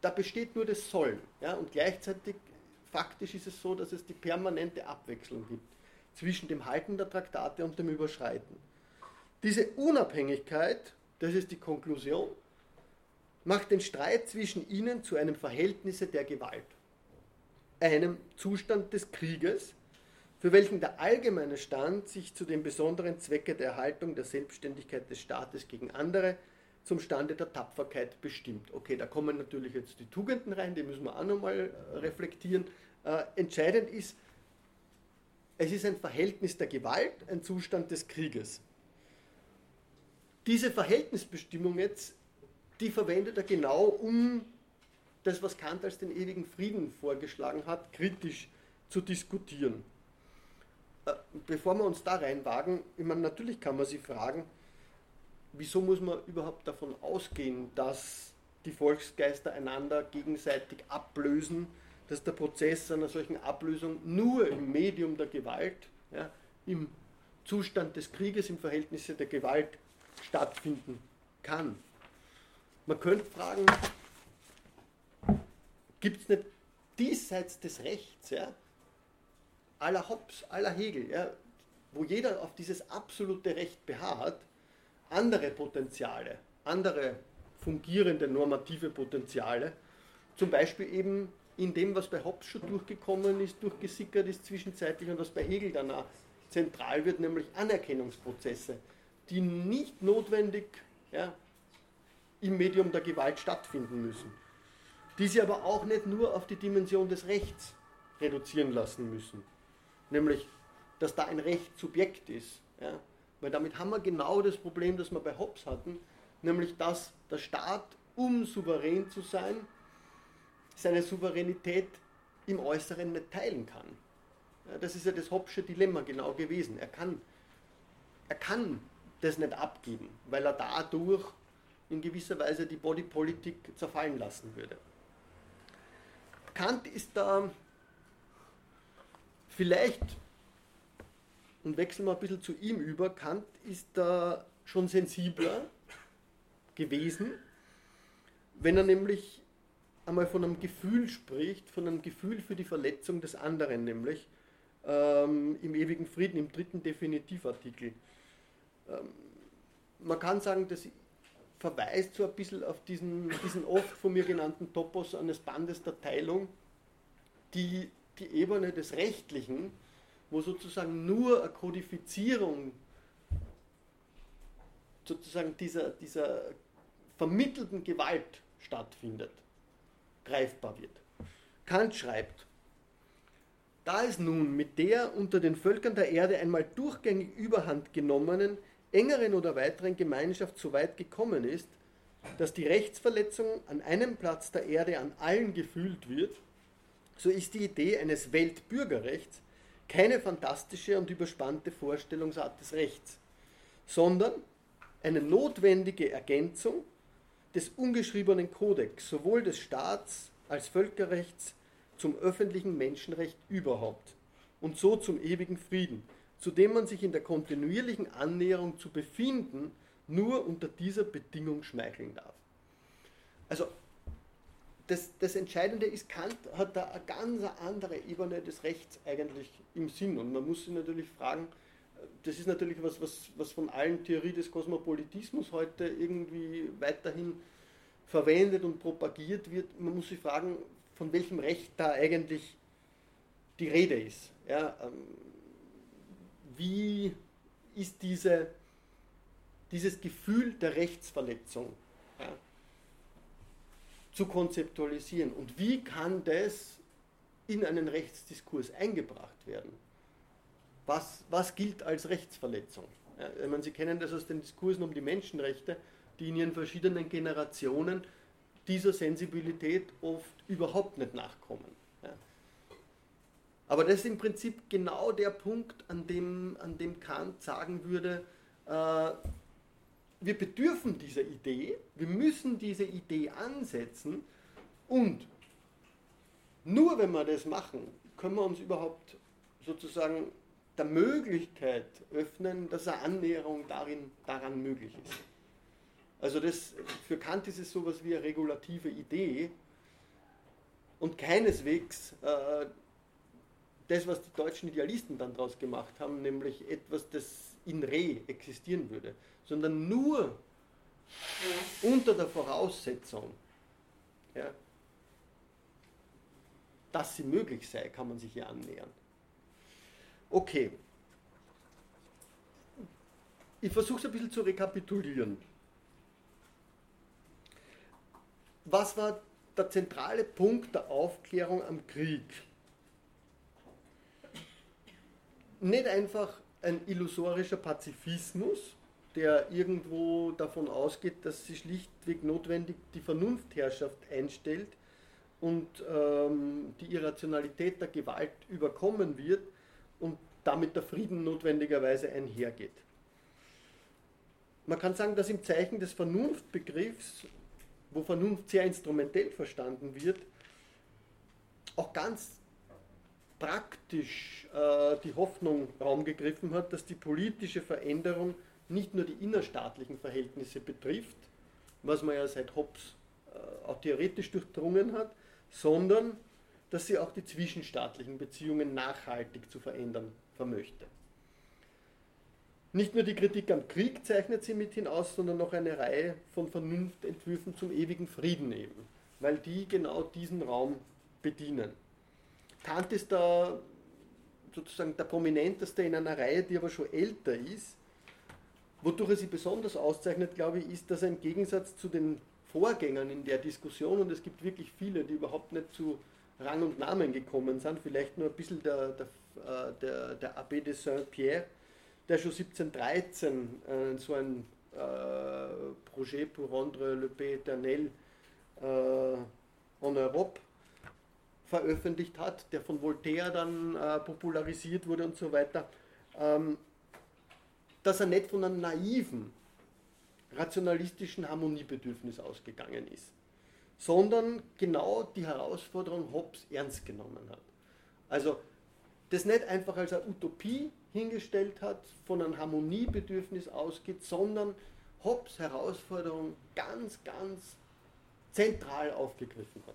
da besteht nur das Sollen. Ja, und gleichzeitig faktisch ist es so, dass es die permanente Abwechslung gibt zwischen dem Halten der Traktate und dem Überschreiten. Diese Unabhängigkeit, das ist die Konklusion, macht den Streit zwischen ihnen zu einem Verhältnis der Gewalt, einem Zustand des Krieges, für welchen der allgemeine Stand sich zu den besonderen Zwecke der Erhaltung der Selbstständigkeit des Staates gegen andere zum Stande der Tapferkeit bestimmt. Okay, da kommen natürlich jetzt die Tugenden rein, die müssen wir auch nochmal reflektieren. Äh, entscheidend ist, es ist ein Verhältnis der Gewalt, ein Zustand des Krieges. Diese Verhältnisbestimmung jetzt, die verwendet er genau, um das, was Kant als den ewigen Frieden vorgeschlagen hat, kritisch zu diskutieren. Äh, bevor wir uns da reinwagen, ich meine, natürlich kann man sich fragen, wieso muss man überhaupt davon ausgehen, dass die Volksgeister einander gegenseitig ablösen, dass der Prozess einer solchen Ablösung nur im Medium der Gewalt, ja, im Zustand des Krieges, im Verhältnis der Gewalt stattfinden kann. Man könnte fragen, gibt es nicht diesseits des Rechts, ja, aller Hobbes, aller Hegel, ja, wo jeder auf dieses absolute Recht beharrt, andere Potenziale, andere fungierende normative Potenziale, zum Beispiel eben in dem, was bei Hobbes schon durchgekommen ist, durchgesickert ist zwischenzeitlich und was bei Hegel danach zentral wird, nämlich Anerkennungsprozesse, die nicht notwendig ja, im Medium der Gewalt stattfinden müssen, die sie aber auch nicht nur auf die Dimension des Rechts reduzieren lassen müssen, nämlich, dass da ein Recht Subjekt ist. Ja, weil damit haben wir genau das Problem, das wir bei Hobbes hatten, nämlich dass der Staat, um souverän zu sein, seine Souveränität im Äußeren nicht teilen kann. Das ist ja das Hobbsche Dilemma genau gewesen. Er kann, er kann das nicht abgeben, weil er dadurch in gewisser Weise die Bodypolitik zerfallen lassen würde. Kant ist da vielleicht, und wechseln wir ein bisschen zu ihm über, Kant ist da schon sensibler gewesen, wenn er nämlich einmal von einem Gefühl spricht, von einem Gefühl für die Verletzung des anderen, nämlich ähm, im ewigen Frieden, im dritten Definitivartikel. Ähm, man kann sagen, das verweist so ein bisschen auf diesen, diesen oft von mir genannten Topos eines Bandes der Teilung, die die Ebene des Rechtlichen, wo sozusagen nur eine Kodifizierung sozusagen dieser, dieser vermittelten Gewalt stattfindet, greifbar wird. Kant schreibt, da es nun mit der unter den Völkern der Erde einmal durchgängig überhand genommenen, engeren oder weiteren Gemeinschaft so weit gekommen ist, dass die Rechtsverletzung an einem Platz der Erde an allen gefühlt wird, so ist die Idee eines Weltbürgerrechts keine fantastische und überspannte Vorstellungsart des Rechts, sondern eine notwendige Ergänzung des ungeschriebenen Kodex, sowohl des Staats als Völkerrechts zum öffentlichen Menschenrecht überhaupt und so zum ewigen Frieden, zu dem man sich in der kontinuierlichen Annäherung zu befinden nur unter dieser Bedingung schmeicheln darf. Also das, das Entscheidende ist, Kant hat da eine ganz andere Ebene des Rechts eigentlich im Sinn und man muss sich natürlich fragen, das ist natürlich was, was, was von allen Theorie des Kosmopolitismus heute irgendwie weiterhin verwendet und propagiert wird. Man muss sich fragen, von welchem Recht da eigentlich die Rede ist. Ja, ähm, wie ist diese, dieses Gefühl der Rechtsverletzung ja, zu konzeptualisieren und wie kann das in einen Rechtsdiskurs eingebracht werden? Was, was gilt als Rechtsverletzung? Ja, meine, Sie kennen das aus den Diskursen um die Menschenrechte, die in ihren verschiedenen Generationen dieser Sensibilität oft überhaupt nicht nachkommen. Ja. Aber das ist im Prinzip genau der Punkt, an dem, an dem Kant sagen würde, äh, wir bedürfen dieser Idee, wir müssen diese Idee ansetzen und nur wenn wir das machen, können wir uns überhaupt sozusagen der Möglichkeit öffnen, dass eine Annäherung darin, daran möglich ist. Also das, für Kant ist es sowas wie eine regulative Idee und keineswegs äh, das, was die deutschen Idealisten dann daraus gemacht haben, nämlich etwas, das in Re existieren würde, sondern nur unter der Voraussetzung, ja, dass sie möglich sei, kann man sich hier annähern. Okay. Ich versuche es ein bisschen zu rekapitulieren. was war der zentrale Punkt der Aufklärung am Krieg? Nicht einfach ein illusorischer Pazifismus, der irgendwo davon ausgeht, dass sie schlichtweg notwendig die Vernunftherrschaft einstellt und ähm, die Irrationalität der Gewalt überkommen wird und damit der Frieden notwendigerweise einhergeht. Man kann sagen, dass im Zeichen des Vernunftbegriffs wo Vernunft sehr instrumentell verstanden wird, auch ganz praktisch äh, die Hoffnung Raum gegriffen hat, dass die politische Veränderung nicht nur die innerstaatlichen Verhältnisse betrifft, was man ja seit Hobbes äh, auch theoretisch durchdrungen hat, sondern dass sie auch die zwischenstaatlichen Beziehungen nachhaltig zu verändern vermöchte. Nicht nur die Kritik am Krieg zeichnet sie mit hinaus, sondern noch eine Reihe von Vernunftentwürfen zum ewigen Frieden eben, weil die genau diesen Raum bedienen. Kant ist da sozusagen der prominenteste in einer Reihe, die aber schon älter ist. Wodurch er sie besonders auszeichnet, glaube ich, ist, dass er im Gegensatz zu den Vorgängern in der Diskussion, und es gibt wirklich viele, die überhaupt nicht zu Rang und Namen gekommen sind, vielleicht nur ein bisschen der, der, äh, der, der Abbé de Saint-Pierre, der schon 1713 äh, so ein äh, Projet pour rendre le pays éternel äh, en Europe veröffentlicht hat, der von Voltaire dann äh, popularisiert wurde und so weiter, ähm, dass er nicht von einem naiven, rationalistischen Harmoniebedürfnis ausgegangen ist, sondern genau die Herausforderung Hobbes ernst genommen hat. Also das nicht einfach als eine Utopie hingestellt hat, von einem Harmoniebedürfnis ausgeht, sondern Hobbes Herausforderung ganz, ganz zentral aufgegriffen hat.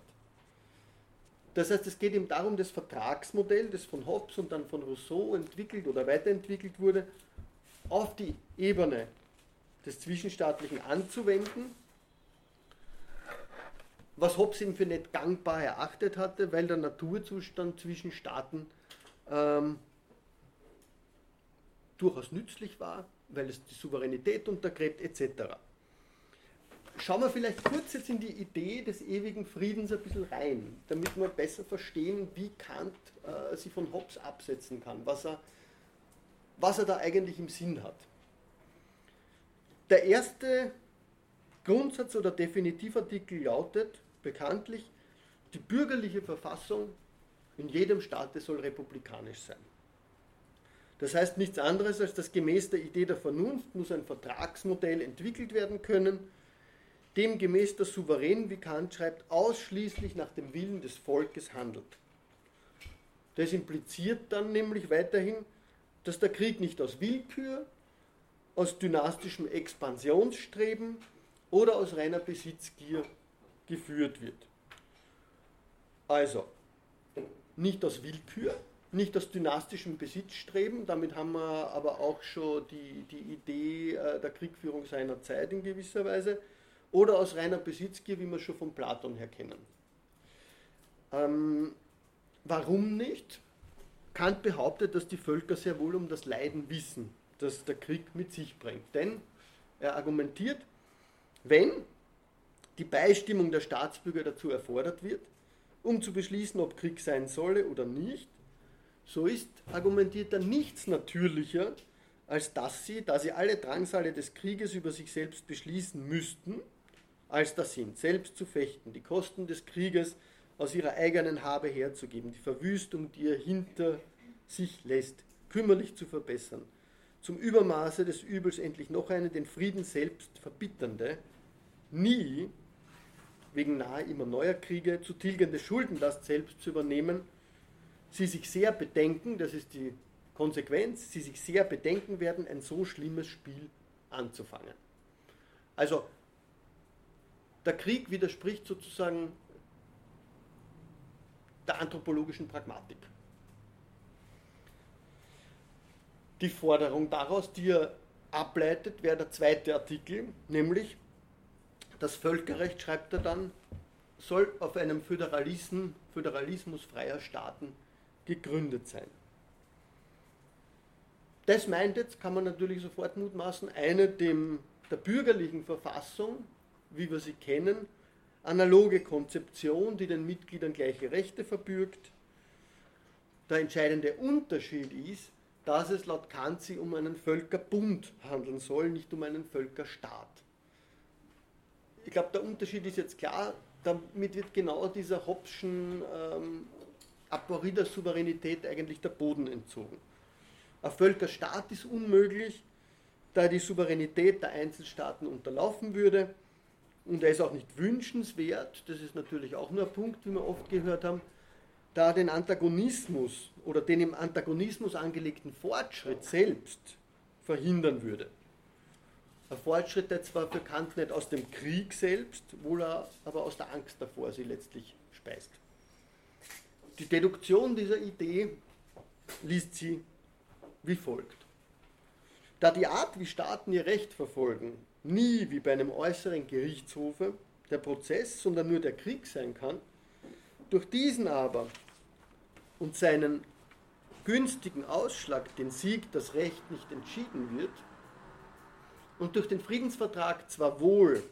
Das heißt, es geht ihm darum, das Vertragsmodell, das von Hobbes und dann von Rousseau entwickelt oder weiterentwickelt wurde, auf die Ebene des Zwischenstaatlichen anzuwenden, was Hobbes eben für nicht gangbar erachtet hatte, weil der Naturzustand zwischen Staaten ähm, durchaus nützlich war, weil es die Souveränität untergräbt etc. Schauen wir vielleicht kurz jetzt in die Idee des ewigen Friedens ein bisschen rein, damit wir besser verstehen, wie Kant äh, sie von Hobbes absetzen kann, was er, was er da eigentlich im Sinn hat. Der erste Grundsatz oder Definitivartikel lautet bekanntlich, die bürgerliche Verfassung in jedem Staate soll republikanisch sein. Das heißt nichts anderes, als dass gemäß der Idee der Vernunft muss ein Vertragsmodell entwickelt werden können, demgemäß der Souverän, wie Kant schreibt, ausschließlich nach dem Willen des Volkes handelt. Das impliziert dann nämlich weiterhin, dass der Krieg nicht aus Willkür, aus dynastischem Expansionsstreben oder aus reiner Besitzgier geführt wird. Also, nicht aus Willkür, nicht aus dynastischem Besitzstreben, damit haben wir aber auch schon die, die Idee äh, der Kriegführung seiner Zeit in gewisser Weise, oder aus reiner Besitzgier, wie wir schon von Platon her kennen. Ähm, warum nicht? Kant behauptet, dass die Völker sehr wohl um das Leiden wissen, das der Krieg mit sich bringt. Denn er argumentiert, wenn die Beistimmung der Staatsbürger dazu erfordert wird, um zu beschließen, ob Krieg sein solle oder nicht, so ist, argumentiert er, nichts natürlicher, als dass sie, da sie alle Drangsale des Krieges über sich selbst beschließen müssten, als das sind, selbst zu fechten, die Kosten des Krieges aus ihrer eigenen Habe herzugeben, die Verwüstung, die er hinter sich lässt, kümmerlich zu verbessern, zum Übermaße des Übels endlich noch eine den Frieden selbst verbitternde, nie wegen nahe immer neuer Kriege zu tilgende Schuldenlast selbst zu übernehmen, sie sich sehr bedenken, das ist die Konsequenz, sie sich sehr bedenken werden, ein so schlimmes Spiel anzufangen. Also der Krieg widerspricht sozusagen der anthropologischen Pragmatik. Die Forderung daraus, die er ableitet, wäre der zweite Artikel, nämlich das Völkerrecht, schreibt er dann, soll auf einem Föderalismus, Föderalismus freier Staaten gegründet sein. Das meint jetzt, kann man natürlich sofort mutmaßen, eine dem, der bürgerlichen Verfassung, wie wir sie kennen, analoge Konzeption, die den Mitgliedern gleiche Rechte verbürgt. Der entscheidende Unterschied ist, dass es laut Kant sich um einen Völkerbund handeln soll, nicht um einen Völkerstaat. Ich glaube, der Unterschied ist jetzt klar, damit wird genau dieser Hobbschen ähm, Aporie der Souveränität eigentlich der Boden entzogen. Ein Völkerstaat ist unmöglich, da die Souveränität der Einzelstaaten unterlaufen würde und er ist auch nicht wünschenswert, das ist natürlich auch nur ein Punkt, wie wir oft gehört haben, da den Antagonismus oder den im Antagonismus angelegten Fortschritt selbst verhindern würde. Ein Fortschritt, der zwar für Kant nicht aus dem Krieg selbst, wohl aber aus der Angst davor sie letztlich speist. Die Deduktion dieser Idee liest sie wie folgt. Da die Art, wie Staaten ihr Recht verfolgen, nie wie bei einem äußeren Gerichtshofe der Prozess, sondern nur der Krieg sein kann, durch diesen aber und seinen günstigen Ausschlag, den Sieg, das Recht nicht entschieden wird, und durch den Friedensvertrag zwar wohl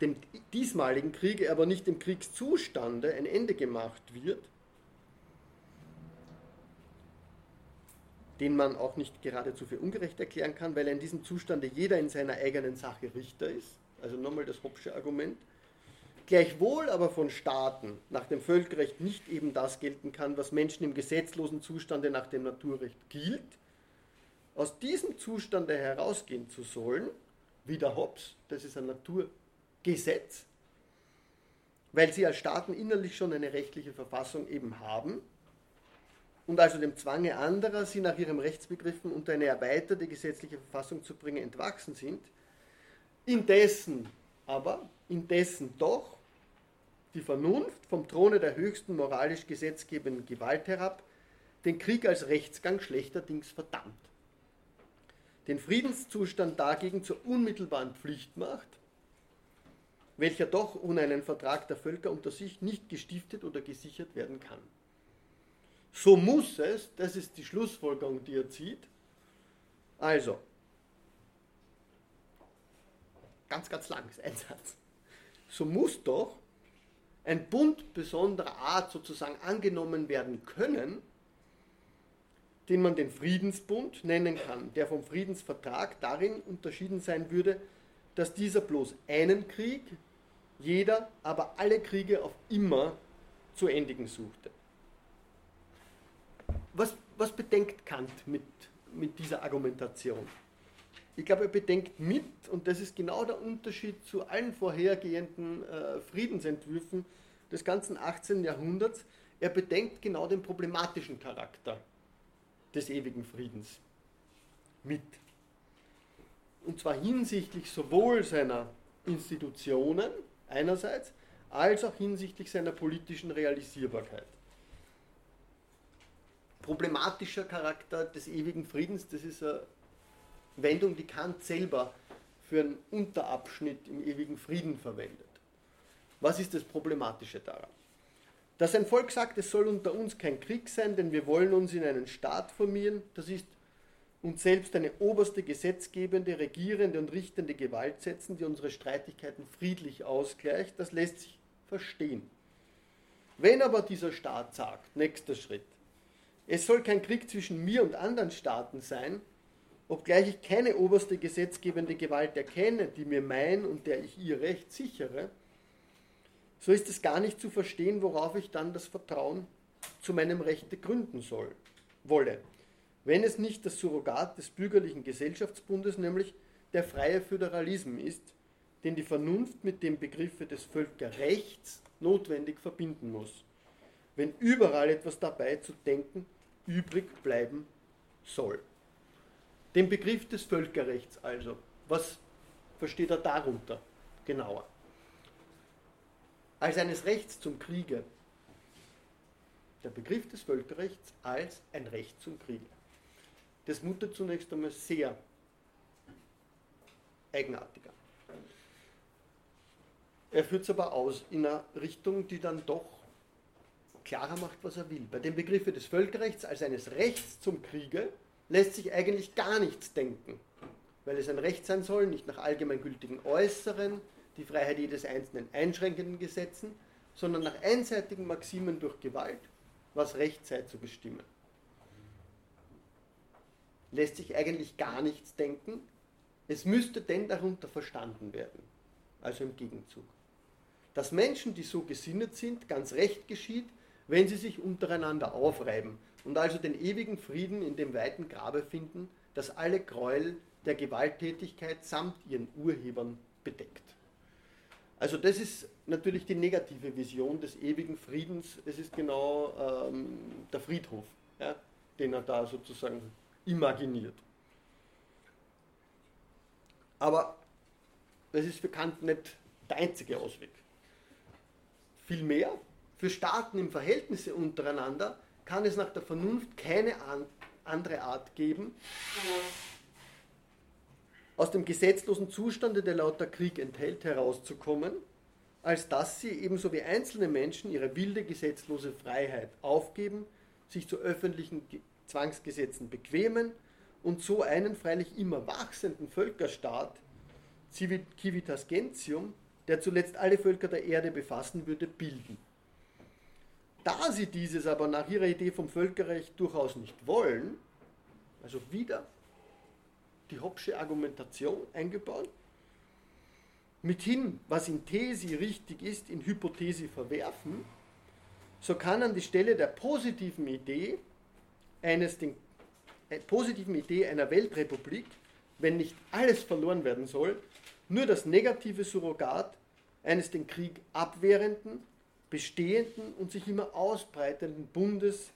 dem diesmaligen Kriege, aber nicht dem Kriegszustande ein Ende gemacht wird, den man auch nicht geradezu für ungerecht erklären kann, weil in diesem Zustande jeder in seiner eigenen Sache Richter ist, also nochmal das Hobbsche Argument, gleichwohl aber von Staaten nach dem Völkerrecht nicht eben das gelten kann, was Menschen im gesetzlosen Zustande nach dem Naturrecht gilt, aus diesem Zustande herausgehen zu sollen, wie der Hobbes, das ist ein Naturgesetz, weil sie als Staaten innerlich schon eine rechtliche Verfassung eben haben und also dem Zwange anderer, sie nach ihrem Rechtsbegriffen unter eine erweiterte gesetzliche Verfassung zu bringen, entwachsen sind, indessen aber, indessen doch die Vernunft vom Throne der höchsten moralisch gesetzgebenden Gewalt herab den Krieg als Rechtsgang schlechterdings verdammt. den Friedenszustand dagegen zur unmittelbaren Pflicht macht, welcher doch ohne einen Vertrag der Völker unter sich nicht gestiftet oder gesichert werden kann. So muss es, das ist die Schlussfolgerung, die er zieht, also, ganz, ganz lang ist ein Satz, so muss doch ein Bund besonderer Art sozusagen angenommen werden können, den man den Friedensbund nennen kann, der vom Friedensvertrag darin unterschieden sein würde, dass dieser bloß einen Krieg, jeder aber alle Kriege auf immer zu endigen suchte. Was, was bedenkt Kant mit, mit dieser Argumentation? Ich glaube, er bedenkt mit, und das ist genau der Unterschied zu allen vorhergehenden äh, Friedensentwürfen des ganzen 18. Jahrhunderts, er bedenkt genau den problematischen Charakter des ewigen Friedens mit. Und zwar hinsichtlich sowohl seiner Institutionen einerseits, als auch hinsichtlich seiner politischen Realisierbarkeit. Problematischer Charakter des ewigen Friedens, das ist eine Wendung, die Kant selber für einen Unterabschnitt im ewigen Frieden verwendet. Was ist das Problematische daran? Dass ein Volk sagt, es soll unter uns kein Krieg sein, denn wir wollen uns in einen Staat formieren, das ist uns selbst eine oberste gesetzgebende, regierende und richtende Gewalt setzen, die unsere Streitigkeiten friedlich ausgleicht, das lässt sich verstehen. Wenn aber dieser Staat sagt, nächster Schritt, es soll kein Krieg zwischen mir und anderen Staaten sein, obgleich ich keine oberste gesetzgebende Gewalt erkenne, die mir mein und der ich ihr Recht sichere, so ist es gar nicht zu verstehen, worauf ich dann das Vertrauen zu meinem Rechte gründen soll, wolle, wenn es nicht das Surrogat des bürgerlichen Gesellschaftsbundes, nämlich der freie Föderalismus ist, den die Vernunft mit dem Begriffe des Völkerrechts notwendig verbinden muss, wenn überall etwas dabei zu denken übrig bleiben soll. Den Begriff des Völkerrechts also, was versteht er darunter genauer? als eines Rechts zum Kriege. Der Begriff des Völkerrechts als ein Recht zum Kriege. Das mutet zunächst einmal sehr eigenartig an. Er führt es aber aus in einer Richtung, die dann doch klarer macht, was er will. Bei dem Begriff des Völkerrechts als eines Rechts zum Kriege lässt sich eigentlich gar nichts denken, weil es ein Recht sein soll, nicht nach allgemeingültigen äußeren, die Freiheit jedes Einzelnen einschränkenden Gesetzen, sondern nach einseitigen Maximen durch Gewalt, was Recht sei zu bestimmen. Lässt sich eigentlich gar nichts denken, es müsste denn darunter verstanden werden, also im Gegenzug. Dass Menschen, die so gesinnet sind, ganz recht geschieht, wenn sie sich untereinander aufreiben und also den ewigen Frieden in dem weiten Grabe finden, das alle Gräuel der Gewalttätigkeit samt ihren Urhebern bedeckt. Also das ist natürlich die negative Vision des ewigen Friedens. Es ist genau ähm, der Friedhof, ja, den er da sozusagen imaginiert. Aber das ist für Kant nicht der einzige Ausweg. Vielmehr, für Staaten im Verhältnis untereinander kann es nach der Vernunft keine andere Art geben, aus dem gesetzlosen Zustande, der lauter Krieg enthält, herauszukommen, als dass sie ebenso wie einzelne Menschen ihre wilde gesetzlose Freiheit aufgeben, sich zu öffentlichen Zwangsgesetzen bequemen und so einen freilich immer wachsenden Völkerstaat, Civitas Gentium, der zuletzt alle Völker der Erde befassen würde, bilden. Da sie dieses aber nach ihrer Idee vom Völkerrecht durchaus nicht wollen, also wieder die Hobbsche Argumentation eingebaut. Mithin, was in Thesi richtig ist, in Hypothese verwerfen, so kann an die Stelle der positiven Idee eines den, äh, positiven Idee einer Weltrepublik, wenn nicht alles verloren werden soll, nur das negative Surrogat eines den Krieg abwehrenden, bestehenden und sich immer ausbreitenden Bundes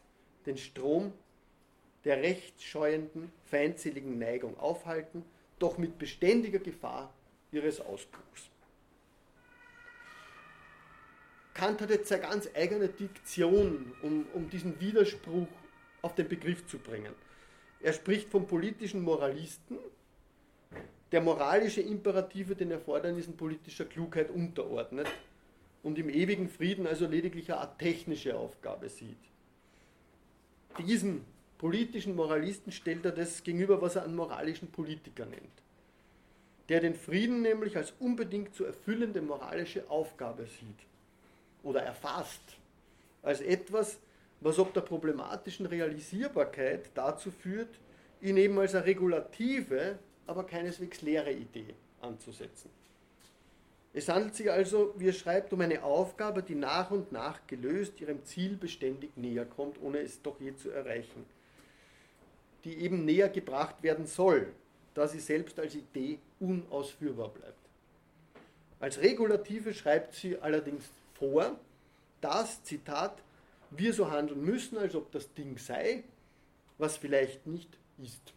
den Strom der rechtsscheuenden, feindseligen Neigung aufhalten, doch mit beständiger Gefahr ihres Ausbruchs. Kant hat jetzt seine ganz eigene Diktion, um, um diesen Widerspruch auf den Begriff zu bringen. Er spricht vom politischen Moralisten, der moralische Imperative den Erfordernissen politischer Klugheit unterordnet und im ewigen Frieden also lediglich eine Art technische Aufgabe sieht. Diesen politischen Moralisten stellt er das gegenüber, was er einen moralischen Politiker nennt, der den Frieden nämlich als unbedingt zu erfüllende moralische Aufgabe sieht oder erfasst, als etwas, was ob der problematischen Realisierbarkeit dazu führt, ihn eben als eine regulative, aber keineswegs leere Idee anzusetzen. Es handelt sich also, wie er schreibt, um eine Aufgabe, die nach und nach gelöst ihrem Ziel beständig näher kommt, ohne es doch je zu erreichen. Die eben näher gebracht werden soll, da sie selbst als Idee unausführbar bleibt. Als Regulative schreibt sie allerdings vor, dass, Zitat, wir so handeln müssen, als ob das Ding sei, was vielleicht nicht ist.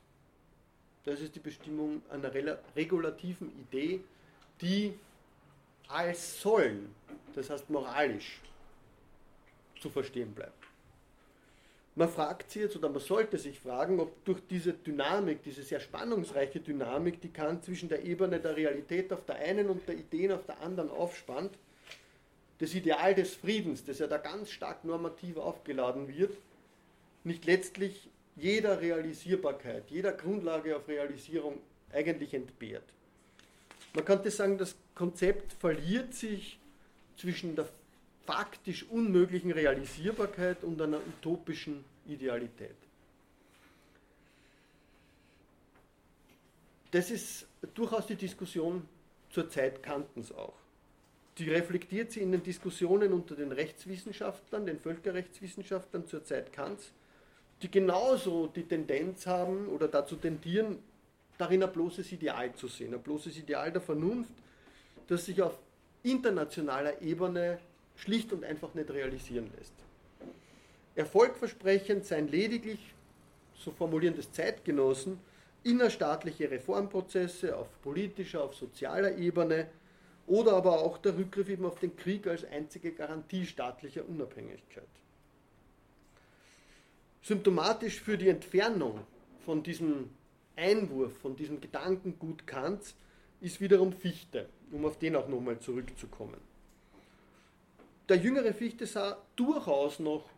Das ist die Bestimmung einer regulativen Idee, die als sollen, das heißt moralisch, zu verstehen bleibt. Man fragt sich jetzt, oder man sollte sich fragen, ob durch diese Dynamik, diese sehr spannungsreiche Dynamik, die Kant zwischen der Ebene der Realität auf der einen und der Ideen auf der anderen aufspannt, das Ideal des Friedens, das ja da ganz stark normativ aufgeladen wird, nicht letztlich jeder Realisierbarkeit, jeder Grundlage auf Realisierung eigentlich entbehrt. Man könnte sagen, das Konzept verliert sich zwischen der faktisch unmöglichen Realisierbarkeit und einer utopischen Idealität. Das ist durchaus die Diskussion zur Zeit Kantens auch. Die reflektiert sie in den Diskussionen unter den Rechtswissenschaftlern, den Völkerrechtswissenschaftlern zur Zeit Kants, die genauso die Tendenz haben oder dazu tendieren, darin ein bloßes Ideal zu sehen, ein bloßes Ideal der Vernunft, das sich auf internationaler Ebene schlicht und einfach nicht realisieren lässt. Erfolgversprechend seien lediglich, so formulieren das Zeitgenossen, innerstaatliche Reformprozesse auf politischer, auf sozialer Ebene oder aber auch der Rückgriff eben auf den Krieg als einzige Garantie staatlicher Unabhängigkeit. Symptomatisch für die Entfernung von diesem Einwurf, von diesem Gedankengut Kants, ist wiederum Fichte, um auf den auch nochmal zurückzukommen. Der jüngere Fichte sah durchaus noch,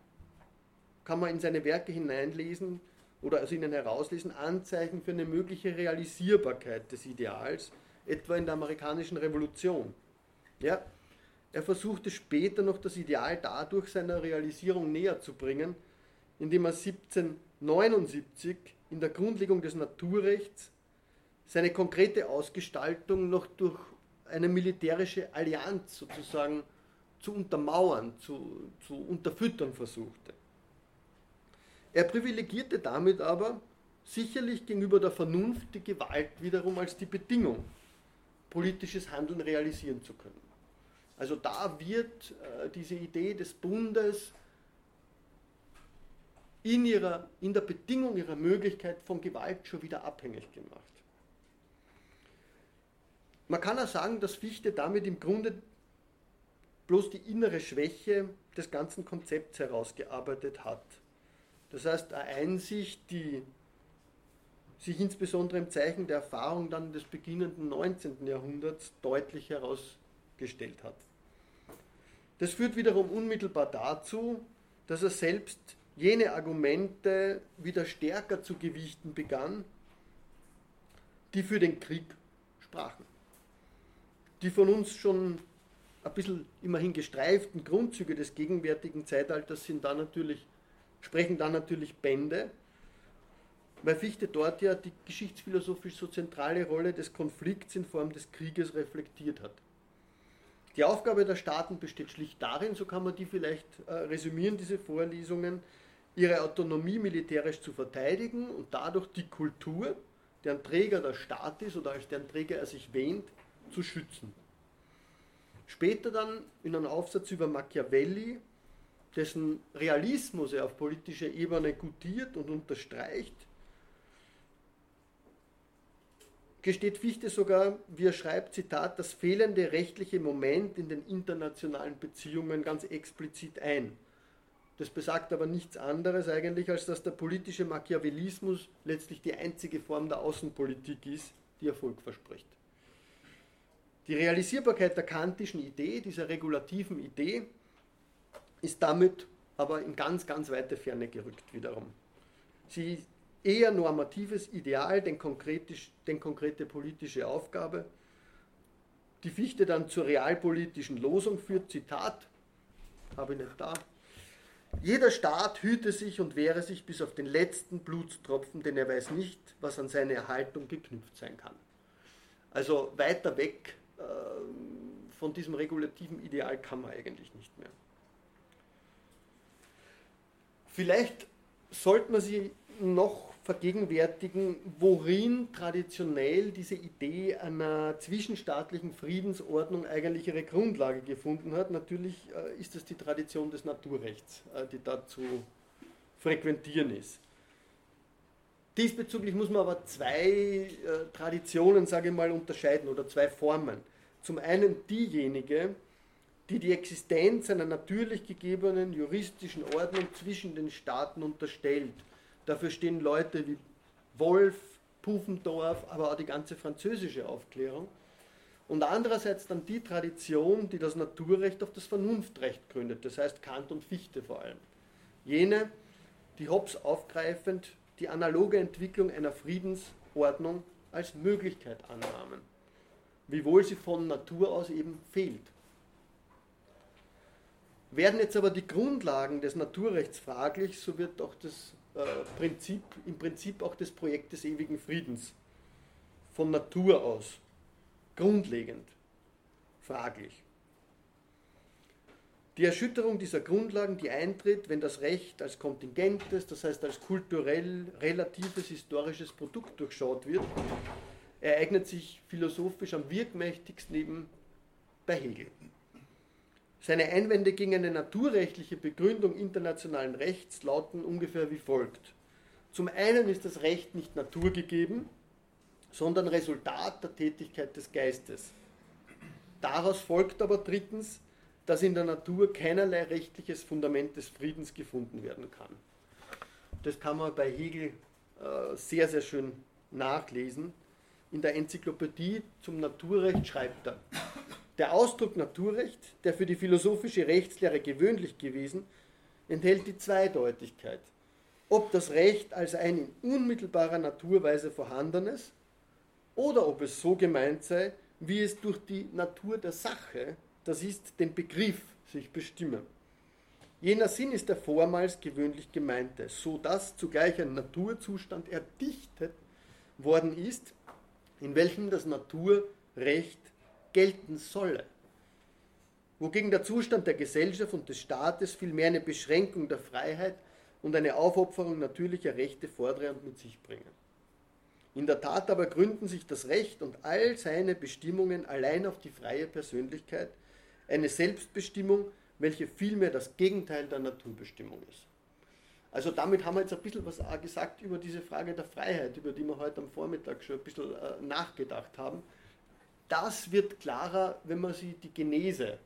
kann man in seine Werke hineinlesen oder aus ihnen herauslesen, Anzeichen für eine mögliche Realisierbarkeit des Ideals, etwa in der amerikanischen Revolution. Ja, er versuchte später noch das Ideal dadurch seiner Realisierung näher zu bringen, indem er 1779 in der Grundlegung des Naturrechts seine konkrete Ausgestaltung noch durch eine militärische Allianz sozusagen zu untermauern, zu, zu unterfüttern versuchte. Er privilegierte damit aber sicherlich gegenüber der Vernunft die Gewalt wiederum als die Bedingung, politisches Handeln realisieren zu können. Also da wird äh, diese Idee des Bundes in, ihrer, in der Bedingung ihrer Möglichkeit von Gewalt schon wieder abhängig gemacht. Man kann auch sagen, dass Fichte damit im Grunde bloß die innere Schwäche des ganzen Konzepts herausgearbeitet hat. Das heißt, eine Einsicht, die sich insbesondere im Zeichen der Erfahrung dann des beginnenden 19. Jahrhunderts deutlich herausgestellt hat. Das führt wiederum unmittelbar dazu, dass er selbst jene Argumente wieder stärker zu gewichten begann, die für den Krieg sprachen. Die von uns schon ein bisschen immerhin gestreiften Grundzüge des gegenwärtigen Zeitalters sind da natürlich, sprechen da natürlich Bände, weil Fichte dort ja die geschichtsphilosophisch so zentrale Rolle des Konflikts in Form des Krieges reflektiert hat. Die Aufgabe der Staaten besteht schlicht darin, so kann man die vielleicht äh, resümieren, diese Vorlesungen, ihre Autonomie militärisch zu verteidigen und dadurch die Kultur, deren Träger der Staat ist oder als deren Träger er sich wähnt, zu schützen. Später dann in einem Aufsatz über Machiavelli, dessen Realismus er auf politischer Ebene gutiert und unterstreicht, gesteht Fichte sogar, wie er schreibt, Zitat, das fehlende rechtliche Moment in den internationalen Beziehungen ganz explizit ein Das besagt aber nichts anderes eigentlich, als dass der politische Machiavellismus letztlich die einzige Form der Außenpolitik ist, die Erfolg verspricht. Die Realisierbarkeit der kantischen Idee, dieser regulativen Idee, ist damit aber in ganz, ganz weite Ferne gerückt wiederum. Sie ist eher normatives Ideal, denn, denn konkrete politische Aufgabe, die Fichte dann zur realpolitischen Losung führt, Zitat, habe ich nicht da, jeder Staat hüte sich und wehre sich bis auf den letzten Blutstropfen, denn er weiß nicht, was an seine Erhaltung geknüpft sein kann. Also weiter weg von diesem regulativen Ideal kann man eigentlich nicht mehr. Vielleicht sollte man sie noch vergegenwärtigen, worin traditionell diese Idee einer zwischenstaatlichen Friedensordnung eigentlich ihre Grundlage gefunden hat. Natürlich äh, ist es die Tradition des Naturrechts, äh, die da zu frequentieren ist. Diesbezüglich muss man aber zwei äh, Traditionen, sage ich mal, unterscheiden oder zwei Formen. Zum einen diejenige, die die Existenz einer natürlich gegebenen juristischen Ordnung zwischen den Staaten unterstellt Dafür stehen Leute wie Wolf, Pufendorf, aber auch die ganze französische Aufklärung. Und andererseits dann die Tradition, die das Naturrecht auf das Vernunftrecht gründet, das heißt Kant und Fichte vor allem. Jene, die Hobbes aufgreifend die analoge Entwicklung einer Friedensordnung als Möglichkeit annahmen, wiewohl sie von Natur aus eben fehlt. Werden jetzt aber die Grundlagen des Naturrechts fraglich, so wird auch das äh, Prinzip, im Prinzip auch das Projekt des ewigen Friedens von Natur aus grundlegend fraglich. Die Erschütterung dieser Grundlagen, die eintritt, wenn das Recht als kontingentes, das heißt als kulturell relatives historisches Produkt durchschaut wird, ereignet sich philosophisch am wirkmächtigsten eben bei Hegel. Seine Einwände gegen eine naturrechtliche Begründung internationalen Rechts lauten ungefähr wie folgt. Zum einen ist das Recht nicht naturgegeben, sondern Resultat der Tätigkeit des Geistes. Daraus folgt aber drittens, dass in der Natur keinerlei rechtliches Fundament des Friedens gefunden werden kann. Das kann man bei Hegel äh, sehr, sehr schön nachlesen. In der Enzyklopädie zum Naturrecht schreibt er, der Ausdruck Naturrecht, der für die philosophische Rechtslehre gewöhnlich gewesen, enthält die Zweideutigkeit. Ob das Recht als ein in unmittelbarer Naturweise vorhandenes oder ob es so gemeint sei, wie es durch die Natur der Sache, das ist den Begriff, sich bestimme. Jener Sinn ist der vormals gewöhnlich gemeinte, so dass zugleich ein Naturzustand erdichtet worden ist, in welchem das Naturrecht gelten solle. Wogegen der Zustand der Gesellschaft und des Staates vielmehr eine Beschränkung der Freiheit und eine Aufopferung natürlicher Rechte fordere und mit sich bringe. In der Tat aber gründen sich das Recht und all seine Bestimmungen allein auf die freie Persönlichkeit, eine Selbstbestimmung, welche vielmehr das Gegenteil der Naturbestimmung ist. Also damit haben wir jetzt ein bisschen was gesagt über diese Frage der Freiheit, über die wir heute am Vormittag schon ein bisschen äh, nachgedacht haben. Das wird klarer, wenn man sich die Genese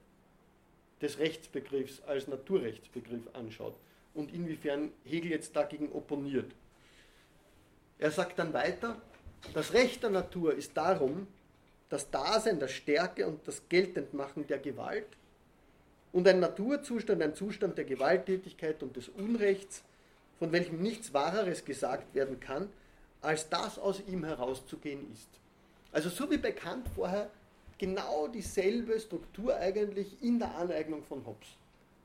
des Rechtsbegriffs als Naturrechtsbegriff anschaut und inwiefern Hegel jetzt dagegen opponiert. Er sagt dann weiter, das Recht der Natur ist darum das Dasein der Stärke und das Geltendmachen der Gewalt und ein Naturzustand, ein Zustand der Gewalttätigkeit und des Unrechts, von welchem nichts Wahreres gesagt werden kann, als das aus ihm herauszugehen ist. Also so wie bekannt vorher, genau dieselbe Struktur eigentlich in der Aneignung von Hobbes.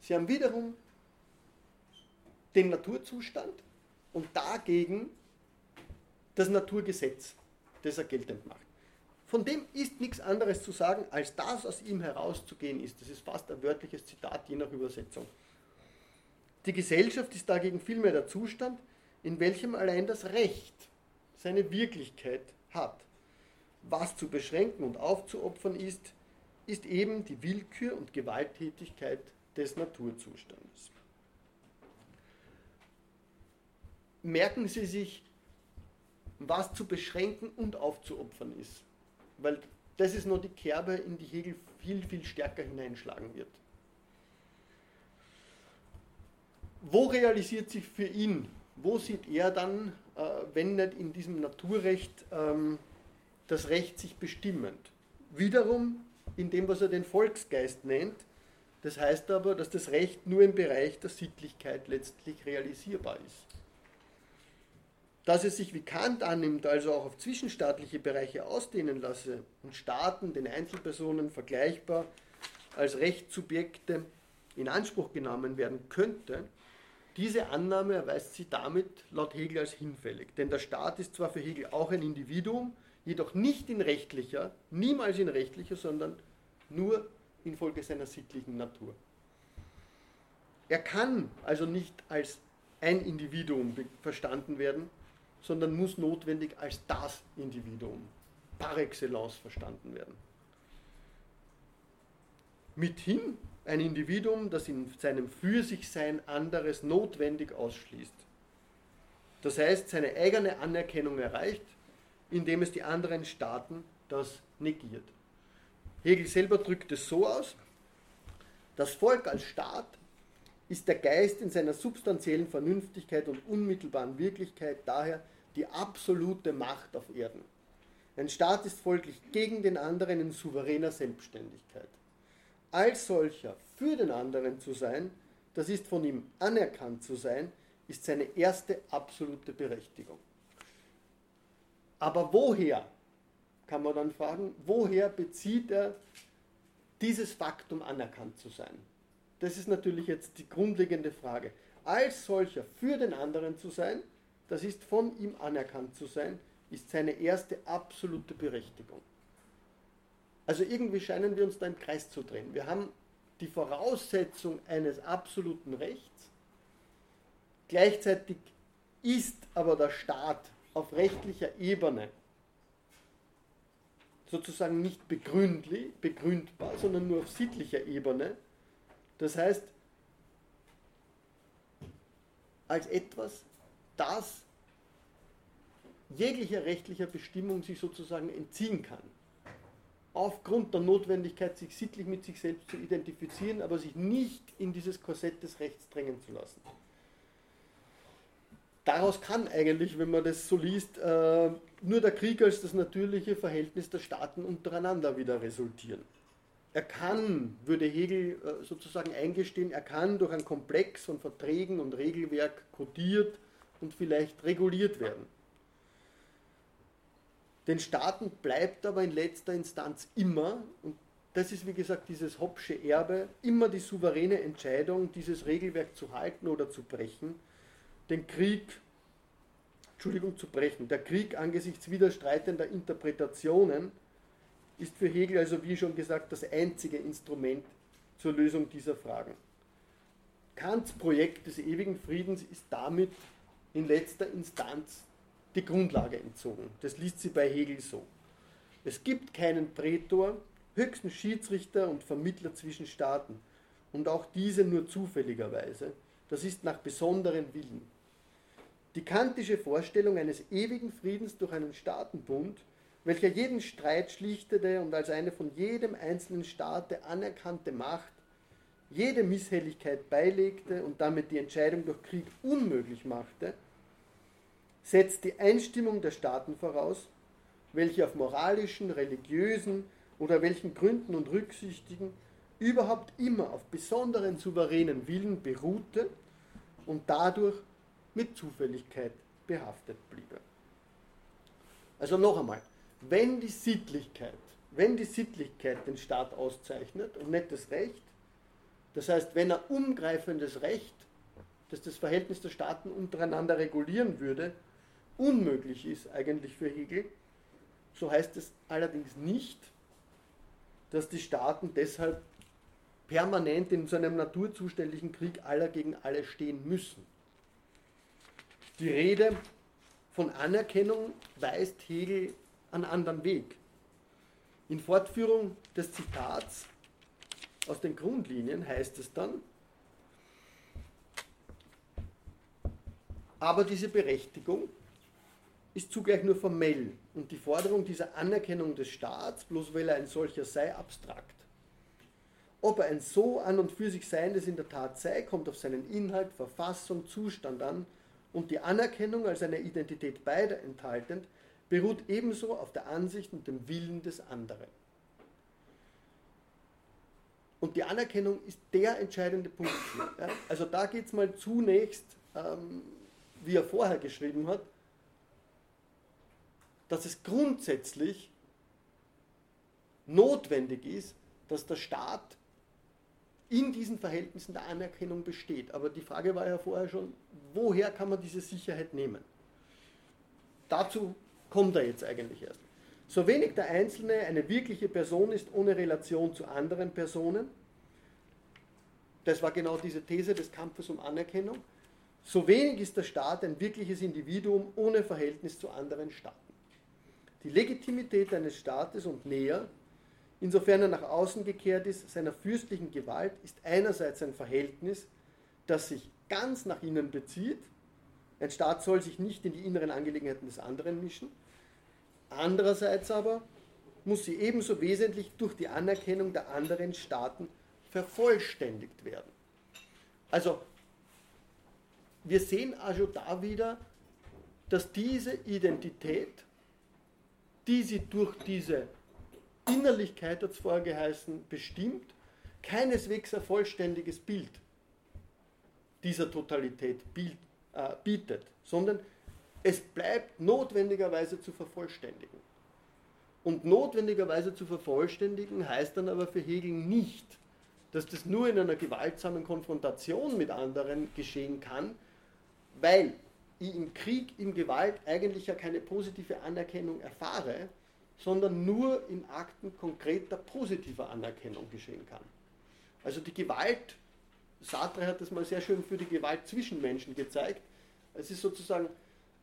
Sie haben wiederum den Naturzustand und dagegen das Naturgesetz, das er geltend macht. Von dem ist nichts anderes zu sagen, als das aus ihm herauszugehen ist. Das ist fast ein wörtliches Zitat, je nach Übersetzung. Die Gesellschaft ist dagegen vielmehr der Zustand, in welchem allein das Recht seine Wirklichkeit hat was zu beschränken und aufzuopfern ist, ist eben die Willkür und Gewalttätigkeit des Naturzustandes. Merken Sie sich, was zu beschränken und aufzuopfern ist, weil das ist nur die Kerbe, in die Hegel viel, viel stärker hineinschlagen wird. wo realisiert sich für ihn, wo sieht er dann, äh, wenn nicht in diesem Naturrecht, ähm, das Recht sich bestimmend? Wiederum in dem, was er den Volksgeist nennt. Das heißt aber, dass das Recht nur im Bereich der Sittlichkeit letztlich realisierbar ist. Dass es sich wie Kant annimmt, also auch auf zwischenstaatliche Bereiche ausdehnen lasse und Staaten den Einzelpersonen vergleichbar als Rechtssubjekte in Anspruch genommen werden könnte, diese Annahme erweist sie damit laut Hegel als hinfällig. Denn der Staat ist zwar für Hegel auch ein Individuum, jedoch nicht in rechtlicher, niemals in rechtlicher, sondern nur infolge seiner sittlichen Natur. Er kann also nicht als ein Individuum verstanden werden, sondern muss notwendig als das Individuum par excellence verstanden werden. Mithin ein Individuum, das in seinem Für sich Sein anderes notwendig ausschließt. Das heißt, seine eigene Anerkennung erreicht, indem es die anderen Staaten das negiert. Hegel selber drückt es so aus, das Volk als Staat ist der Geist in seiner substanziellen Vernünftigkeit und unmittelbaren Wirklichkeit daher die absolute Macht auf Erden. Ein Staat ist folglich gegen den anderen in souveräner Selbstständigkeit. Als solcher für den anderen zu sein, das ist von ihm anerkannt zu sein, ist seine erste absolute Berechtigung. Aber woher, kann man dann fragen, woher bezieht er dieses Faktum anerkannt zu sein? Das ist natürlich jetzt die grundlegende Frage. Als solcher für den anderen zu sein, das ist von ihm anerkannt zu sein, ist seine erste absolute Berechtigung. Also irgendwie scheinen wir uns da im Kreis zu drehen. Wir haben die Voraussetzung eines absoluten Rechts, gleichzeitig ist aber der Staat auf rechtlicher Ebene sozusagen nicht begründbar, sondern nur auf sittlicher Ebene. Das heißt, als etwas, das jeglicher rechtlicher Bestimmung sich sozusagen entziehen kann. Aufgrund der Notwendigkeit, sich sittlich mit sich selbst zu identifizieren, aber sich nicht in dieses Korsett des Rechts drängen zu lassen daraus kann eigentlich, wenn man das so liest, äh, nur der Krieg als das natürliche Verhältnis der Staaten untereinander wieder resultieren. Er kann, würde Hegel äh, sozusagen eingestehen, er kann durch einen Komplex von Verträgen und Regelwerk kodiert und vielleicht reguliert werden. Den Staaten bleibt aber in letzter Instanz immer, und das ist wie gesagt dieses Hobbsche Erbe, immer die souveräne Entscheidung, dieses Regelwerk zu halten oder zu brechen den Krieg, Entschuldigung, zu brechen. Der Krieg angesichts widerstreitender Interpretationen ist für Hegel also, wie schon gesagt, das einzige Instrument zur Lösung dieser Fragen. Kants Projekt des ewigen Friedens ist damit in letzter Instanz die Grundlage entzogen. Das liest sie bei Hegel so. Es gibt keinen Prätor, höchsten Schiedsrichter und Vermittler zwischen Staaten und auch diese nur zufälligerweise. Das ist nach besonderen Willen. Die kantische Vorstellung eines ewigen Friedens durch einen Staatenbund, welcher jeden Streit schlichtete und als eine von jedem einzelnen Staate anerkannte Macht jede Misshelligkeit beilegte und damit die Entscheidung durch Krieg unmöglich machte, setzt die Einstimmung der Staaten voraus, welche auf moralischen, religiösen oder welchen Gründen und Rücksichtigen überhaupt immer auf besonderen souveränen Willen beruhte und dadurch mit Zufälligkeit behaftet bliebe. Also noch einmal, wenn die Sittlichkeit, wenn die Sittlichkeit den Staat auszeichnet und nicht das Recht, das heißt, wenn er umgreifendes Recht, das das Verhältnis der Staaten untereinander regulieren würde, unmöglich ist eigentlich für Hegel, so heißt es allerdings nicht, dass die Staaten deshalb permanent in so einem naturzuständigen Krieg aller gegen alle stehen müssen. Die Rede von Anerkennung weist Hegel einen anderen Weg. In Fortführung des Zitats aus den Grundlinien heißt es dann, aber diese Berechtigung ist zugleich nur formell und die Forderung dieser Anerkennung des Staats, bloß weil er ein solcher sei, abstrakt. Ob er ein so an und für sich Seiendes in der Tat sei, kommt auf seinen Inhalt, Verfassung, Zustand an und die Anerkennung als eine Identität beider enthaltend, beruht ebenso auf der Ansicht und dem Willen des anderen. Und die Anerkennung ist der entscheidende Punkt. Ja? Also da geht es mal zunächst, ähm, wie er vorher geschrieben hat, dass es grundsätzlich notwendig ist, dass der Staat in diesen Verhältnissen der Anerkennung besteht. Aber die Frage war ja vorher schon, woher kann man diese Sicherheit nehmen? Dazu kommt er jetzt eigentlich erst. So wenig der Einzelne eine wirkliche Person ist ohne Relation zu anderen Personen, das war genau diese These des Kampfes um Anerkennung, so wenig ist der Staat ein wirkliches Individuum ohne Verhältnis zu anderen Staaten. Die Legitimität eines Staates und näher insofern er nach außen gekehrt ist, seiner fürstlichen Gewalt, ist einerseits ein Verhältnis, das sich ganz nach innen bezieht. Ein Staat soll sich nicht in die inneren Angelegenheiten des anderen mischen. Andererseits aber muss sie ebenso wesentlich durch die Anerkennung der anderen Staaten vervollständigt werden. Also, wir sehen also da wieder, dass diese Identität, die sie durch diese Innerlichkeit, hat es vorher geheißen, bestimmt, keineswegs ein vollständiges Bild dieser Totalität äh, bietet, sondern es bleibt notwendigerweise zu vervollständigen. Und notwendigerweise zu vervollständigen heißt dann aber für Hegel nicht, dass das nur in einer gewaltsamen Konfrontation mit anderen geschehen kann, weil ich im Krieg, in Gewalt eigentlich ja keine positive Anerkennung erfahre, sondern nur in Akten konkreter positiver Anerkennung geschehen kann. Also die Gewalt, Sartre hat das mal sehr schön für die Gewalt zwischen Menschen gezeigt, es ist sozusagen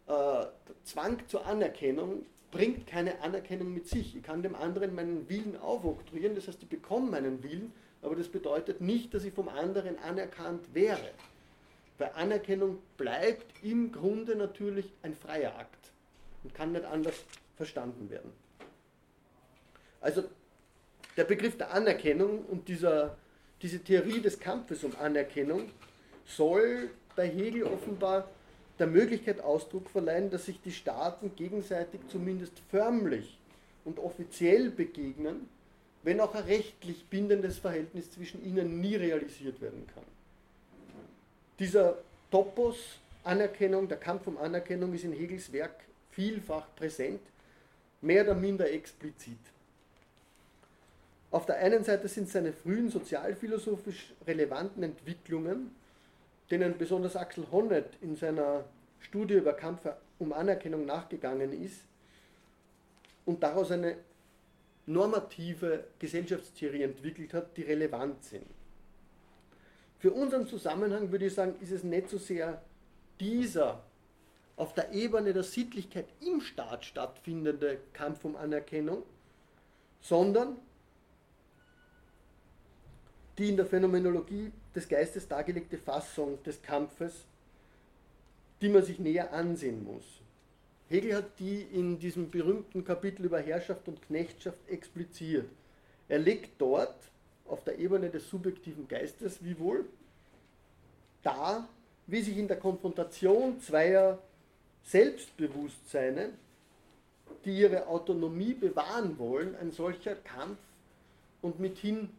äh, Zwang zur Anerkennung bringt keine Anerkennung mit sich. Ich kann dem anderen meinen Willen aufoktroyieren, das heißt, ich bekomme meinen Willen, aber das bedeutet nicht, dass ich vom anderen anerkannt wäre. Weil Anerkennung bleibt im Grunde natürlich ein freier Akt und kann nicht anders verstanden werden. Also der Begriff der Anerkennung und dieser, diese Theorie des Kampfes um Anerkennung soll bei Hegel offenbar der Möglichkeit Ausdruck verleihen, dass sich die Staaten gegenseitig zumindest förmlich und offiziell begegnen, wenn auch ein rechtlich bindendes Verhältnis zwischen ihnen nie realisiert werden kann. Dieser Topos Anerkennung, der Kampf um Anerkennung ist in Hegels Werk vielfach präsent, mehr oder minder explizit. Auf der einen Seite sind seine frühen sozialphilosophisch relevanten Entwicklungen, denen besonders Axel Honneth in seiner Studie über Kampf um Anerkennung nachgegangen ist und daraus eine normative Gesellschaftstheorie entwickelt hat, die relevant sind. Für unseren Zusammenhang würde ich sagen, ist es nicht so sehr dieser auf der Ebene der Sittlichkeit im Staat stattfindende Kampf um Anerkennung, sondern die in der Phänomenologie des Geistes dargelegte Fassung des Kampfes, die man sich näher ansehen muss. Hegel hat die in diesem berühmten Kapitel über Herrschaft und Knechtschaft expliziert. Er legt dort auf der Ebene des subjektiven Geistes, wie wohl, dar, wie sich in der Konfrontation zweier Selbstbewusstseine, die ihre Autonomie bewahren wollen, ein solcher Kampf und mithin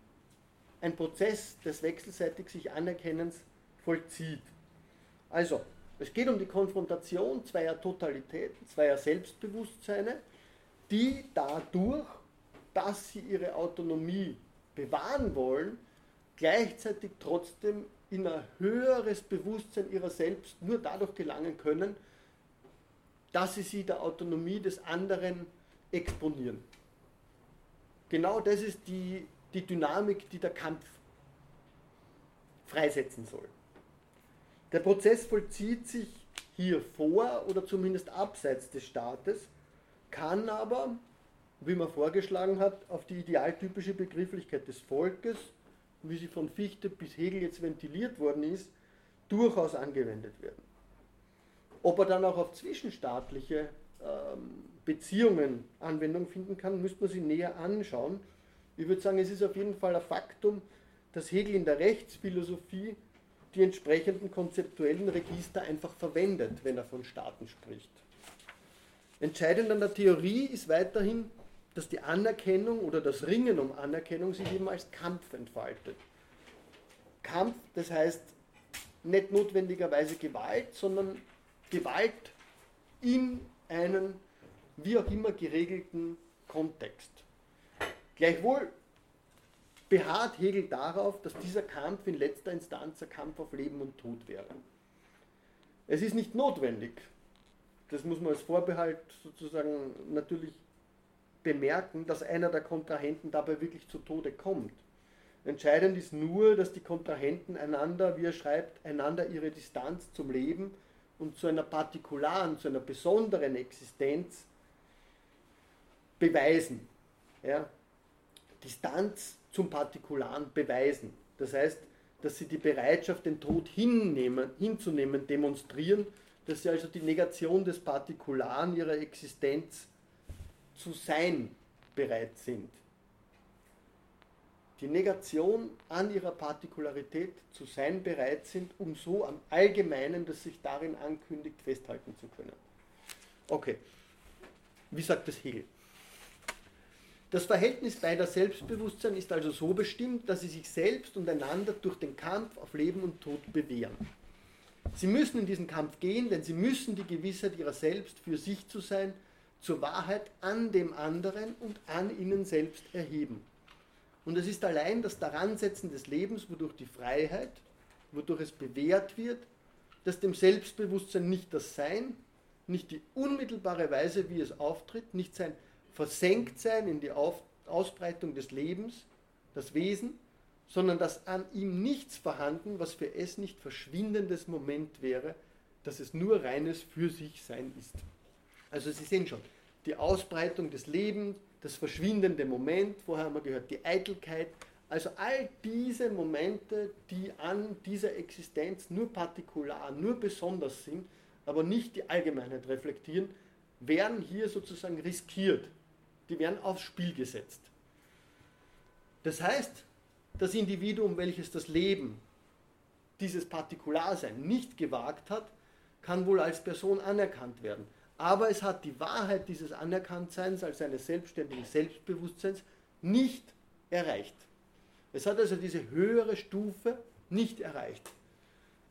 ein Prozess des wechselseitig sich Anerkennens vollzieht. Also, es geht um die Konfrontation zweier Totalitäten, zweier Selbstbewusstseine, die dadurch, dass sie ihre Autonomie bewahren wollen, gleichzeitig trotzdem in ein höheres Bewusstsein ihrer selbst nur dadurch gelangen können, dass sie sie der Autonomie des anderen exponieren. Genau das ist die die Dynamik, die der Kampf freisetzen soll. Der Prozess vollzieht sich hier vor oder zumindest abseits des Staates, kann aber, wie man vorgeschlagen hat, auf die idealtypische Begrifflichkeit des Volkes, wie sie von Fichte bis Hegel jetzt ventiliert worden ist, durchaus angewendet werden. Ob er dann auch auf zwischenstaatliche ähm, Beziehungen Anwendung finden kann, müsste man sich näher anschauen ich würde sagen, es ist auf jeden Fall ein Faktum, dass Hegel in der Rechtsphilosophie die entsprechenden konzeptuellen Register einfach verwendet, wenn er von Staaten spricht. Entscheidend an der Theorie ist weiterhin, dass die Anerkennung oder das Ringen um Anerkennung sich eben als Kampf entfaltet. Kampf, das heißt nicht notwendigerweise Gewalt, sondern Gewalt in einen wie auch immer geregelten Kontext. Gleichwohl beharrt Hegel darauf, dass dieser Kampf in letzter Instanz ein Kampf auf Leben und Tod wäre. Es ist nicht notwendig, das muss man als Vorbehalt sozusagen natürlich bemerken, dass einer der Kontrahenten dabei wirklich zu Tode kommt. Entscheidend ist nur, dass die Kontrahenten einander, wie er schreibt, einander ihre Distanz zum Leben und zu einer partikularen, zu einer besonderen Existenz beweisen. Ja? Distanz zum Partikularen beweisen. Das heißt, dass sie die Bereitschaft, den Tod hinnehmen, hinzunehmen, demonstrieren, dass sie also die Negation des Partikularen ihrer Existenz zu sein bereit sind. Die Negation an ihrer Partikularität zu sein bereit sind, um so am Allgemeinen, das sich darin ankündigt, festhalten zu können. Okay, wie sagt das Hegel? Das Verhältnis beider Selbstbewusstsein ist also so bestimmt, dass sie sich selbst und einander durch den Kampf auf Leben und Tod bewähren. Sie müssen in diesen Kampf gehen, denn sie müssen die Gewissheit ihrer selbst für sich zu sein, zur Wahrheit an dem anderen und an ihnen selbst erheben. Und es ist allein das Daransetzen des Lebens, wodurch die Freiheit, wodurch es bewährt wird, dass dem Selbstbewusstsein nicht das Sein, nicht die unmittelbare Weise, wie es auftritt, nicht sein Versenktsein in die Auf Ausbreitung des Lebens, das Wesen, sondern dass an ihm nichts vorhanden, was für es nicht verschwindendes Moment wäre, dass es nur reines für sich sein ist. Also Sie sehen schon, die Ausbreitung des Lebens, das verschwindende Moment, vorher haben wir gehört, die Eitelkeit, also all diese Momente, die an dieser Existenz nur partikular, nur besonders sind, aber nicht die Allgemeinheit reflektieren, werden hier sozusagen riskiert. Die werden aufs Spiel gesetzt. Das heißt, das Individuum, welches das Leben, dieses Partikularsein nicht gewagt hat, kann wohl als Person anerkannt werden. Aber es hat die Wahrheit dieses Anerkanntseins als eines selbstständigen Selbstbewusstseins nicht erreicht. Es hat also diese höhere Stufe nicht erreicht.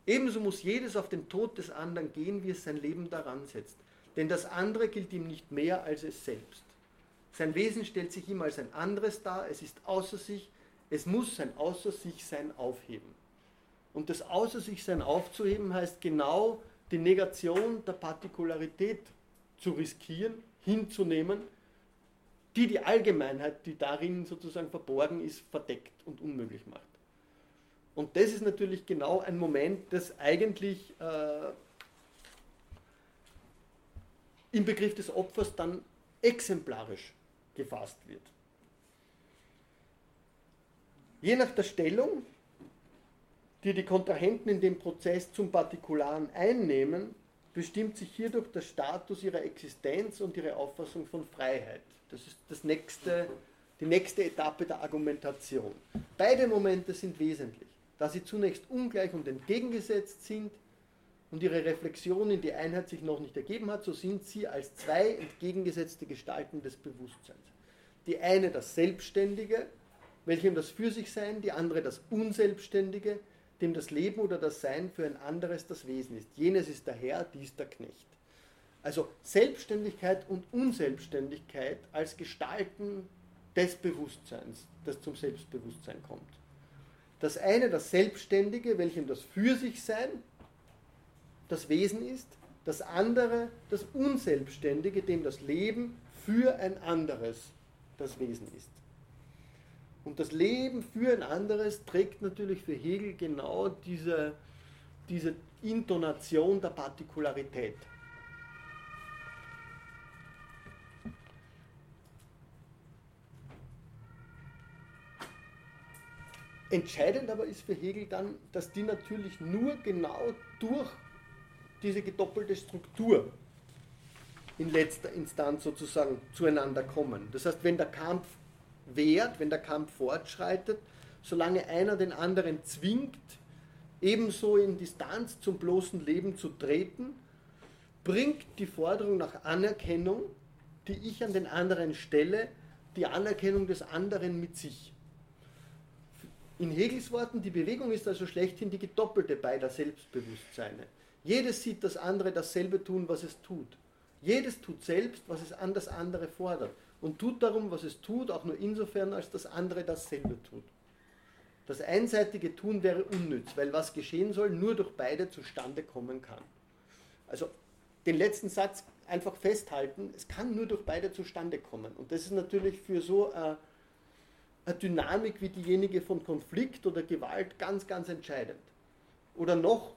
Ebenso muss jedes auf den Tod des anderen gehen, wie es sein Leben daran setzt. Denn das andere gilt ihm nicht mehr als es selbst. Sein Wesen stellt sich ihm als ein anderes dar, es ist außer sich, es muss sein Außer sich sein aufheben. Und das Außer sich sein aufzuheben heißt genau die Negation der Partikularität zu riskieren, hinzunehmen, die die Allgemeinheit, die darin sozusagen verborgen ist, verdeckt und unmöglich macht. Und das ist natürlich genau ein Moment, das eigentlich äh, im Begriff des Opfers dann exemplarisch gefasst wird. Je nach der Stellung, die die Kontrahenten in dem Prozess zum Partikularen einnehmen, bestimmt sich hierdurch der Status ihrer Existenz und ihre Auffassung von Freiheit. Das ist das nächste, die nächste Etappe der Argumentation. Beide Momente sind wesentlich, da sie zunächst ungleich und entgegengesetzt sind und ihre Reflexion in die Einheit sich noch nicht ergeben hat, so sind sie als zwei entgegengesetzte Gestalten des Bewusstseins. Die eine das Selbstständige, welchem das Für sich Sein, die andere das Unselbstständige, dem das Leben oder das Sein für ein anderes das Wesen ist. Jenes ist der Herr, dies der Knecht. Also Selbstständigkeit und Unselbstständigkeit als Gestalten des Bewusstseins, das zum Selbstbewusstsein kommt. Das eine, das Selbstständige, welchem das Für sich Sein das Wesen ist, das andere, das Unselbstständige, dem das Leben für ein anderes das Wesen ist. Und das Leben für ein anderes trägt natürlich für Hegel genau diese, diese Intonation der Partikularität. Entscheidend aber ist für Hegel dann, dass die natürlich nur genau durch diese gedoppelte Struktur in letzter Instanz sozusagen zueinander kommen. Das heißt, wenn der Kampf währt, wenn der Kampf fortschreitet, solange einer den anderen zwingt, ebenso in Distanz zum bloßen Leben zu treten, bringt die Forderung nach Anerkennung, die ich an den anderen stelle, die Anerkennung des anderen mit sich. In Hegels Worten, die Bewegung ist also schlechthin die gedoppelte beider Selbstbewusstseine. Jedes sieht das andere dasselbe tun, was es tut. Jedes tut selbst, was es an das andere fordert. Und tut darum, was es tut, auch nur insofern, als das andere dasselbe tut. Das einseitige Tun wäre unnütz, weil was geschehen soll, nur durch beide zustande kommen kann. Also den letzten Satz einfach festhalten, es kann nur durch beide zustande kommen. Und das ist natürlich für so eine, eine Dynamik wie diejenige von Konflikt oder Gewalt ganz, ganz entscheidend. Oder noch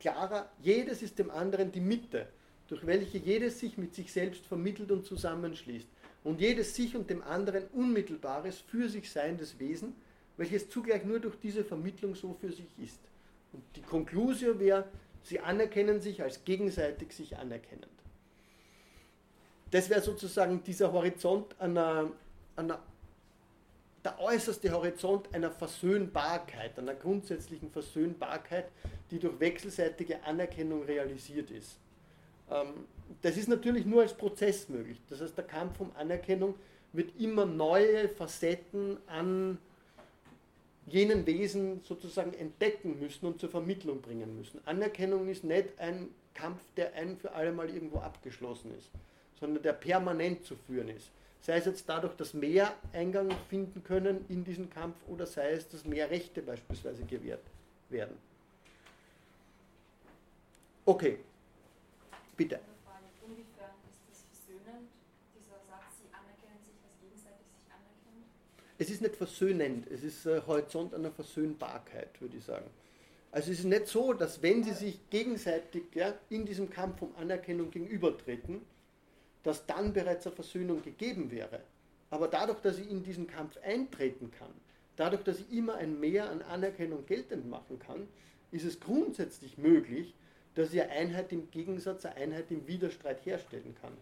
klarer, jedes ist dem anderen die Mitte, durch welche jedes sich mit sich selbst vermittelt und zusammenschließt. Und jedes sich und dem anderen unmittelbares, für sich seiendes Wesen, welches zugleich nur durch diese Vermittlung so für sich ist. Und die Konklusion wäre, sie anerkennen sich als gegenseitig sich anerkennend. Das wäre sozusagen dieser Horizont einer, einer der äußerste Horizont einer Versöhnbarkeit, einer grundsätzlichen Versöhnbarkeit, die durch wechselseitige Anerkennung realisiert ist. Ähm, das ist natürlich nur als Prozess möglich. Das heißt, der Kampf um Anerkennung wird immer neue Facetten an jenen Wesen sozusagen entdecken müssen und zur Vermittlung bringen müssen. Anerkennung ist nicht ein Kampf, der ein für alle Mal irgendwo abgeschlossen ist, sondern der permanent zu führen ist. Sei es jetzt dadurch, dass mehr Eingang finden können in diesen Kampf oder sei es, dass mehr Rechte beispielsweise gewährt werden. Okay, bitte. Es ist nicht versöhnend, es ist ein Horizont einer Versöhnbarkeit, würde ich sagen. Also es ist nicht so, dass wenn sie sich gegenseitig ja, in diesem Kampf um Anerkennung gegenübertreten, dass dann bereits eine Versöhnung gegeben wäre. Aber dadurch, dass ich in diesen Kampf eintreten kann, dadurch, dass ich immer ein Mehr an Anerkennung geltend machen kann, ist es grundsätzlich möglich, dass ich eine Einheit im Gegensatz, eine Einheit im Widerstreit herstellen kann.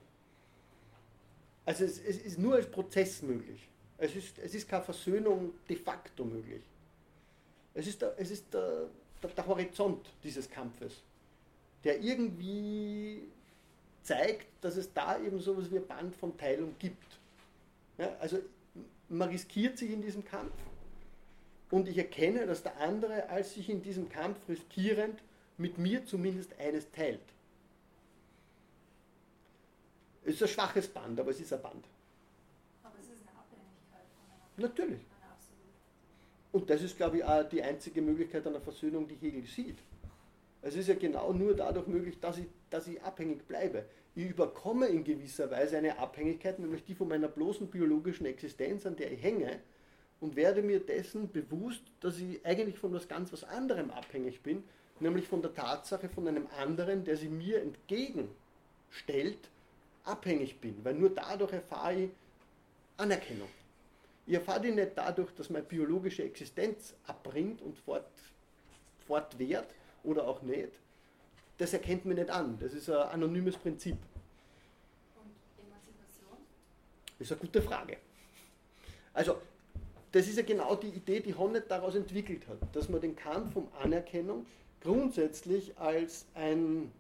Also es, es ist nur als Prozess möglich. Es ist, es ist keine Versöhnung de facto möglich. Es ist, der, es ist der, der, der Horizont dieses Kampfes, der irgendwie zeigt, dass es da eben so etwas wie ein Band von Teilung gibt. Ja, also man riskiert sich in diesem Kampf und ich erkenne, dass der andere als sich in diesem Kampf riskierend mit mir zumindest eines teilt. Es ist ein schwaches Band, aber es ist ein Band. Aber es ist eine Abhängigkeit von einer, Natürlich. Und das ist, glaube ich, auch die einzige Möglichkeit einer Versöhnung, die Hegel sieht. Es ist ja genau nur dadurch möglich, dass ich, dass ich abhängig bleibe. Ich überkomme in gewisser Weise eine Abhängigkeit, nämlich die von meiner bloßen biologischen Existenz, an der ich hänge, und werde mir dessen bewusst, dass ich eigentlich von was ganz was anderem abhängig bin, nämlich von der Tatsache von einem anderen, der sie mir entgegenstellt, abhängig bin. Weil nur dadurch erfahre ich Anerkennung. Ich erfahre die nicht dadurch, dass meine biologische Existenz abbringt und fort, fortwährt oder auch nicht. Das erkennt mir nicht an. Das ist ein anonymes Prinzip. Und Emanzipation? Das ist eine gute Frage. Also, das ist ja genau die Idee, die Honnet daraus entwickelt hat, dass man den Kampf um Anerkennung grundsätzlich als ein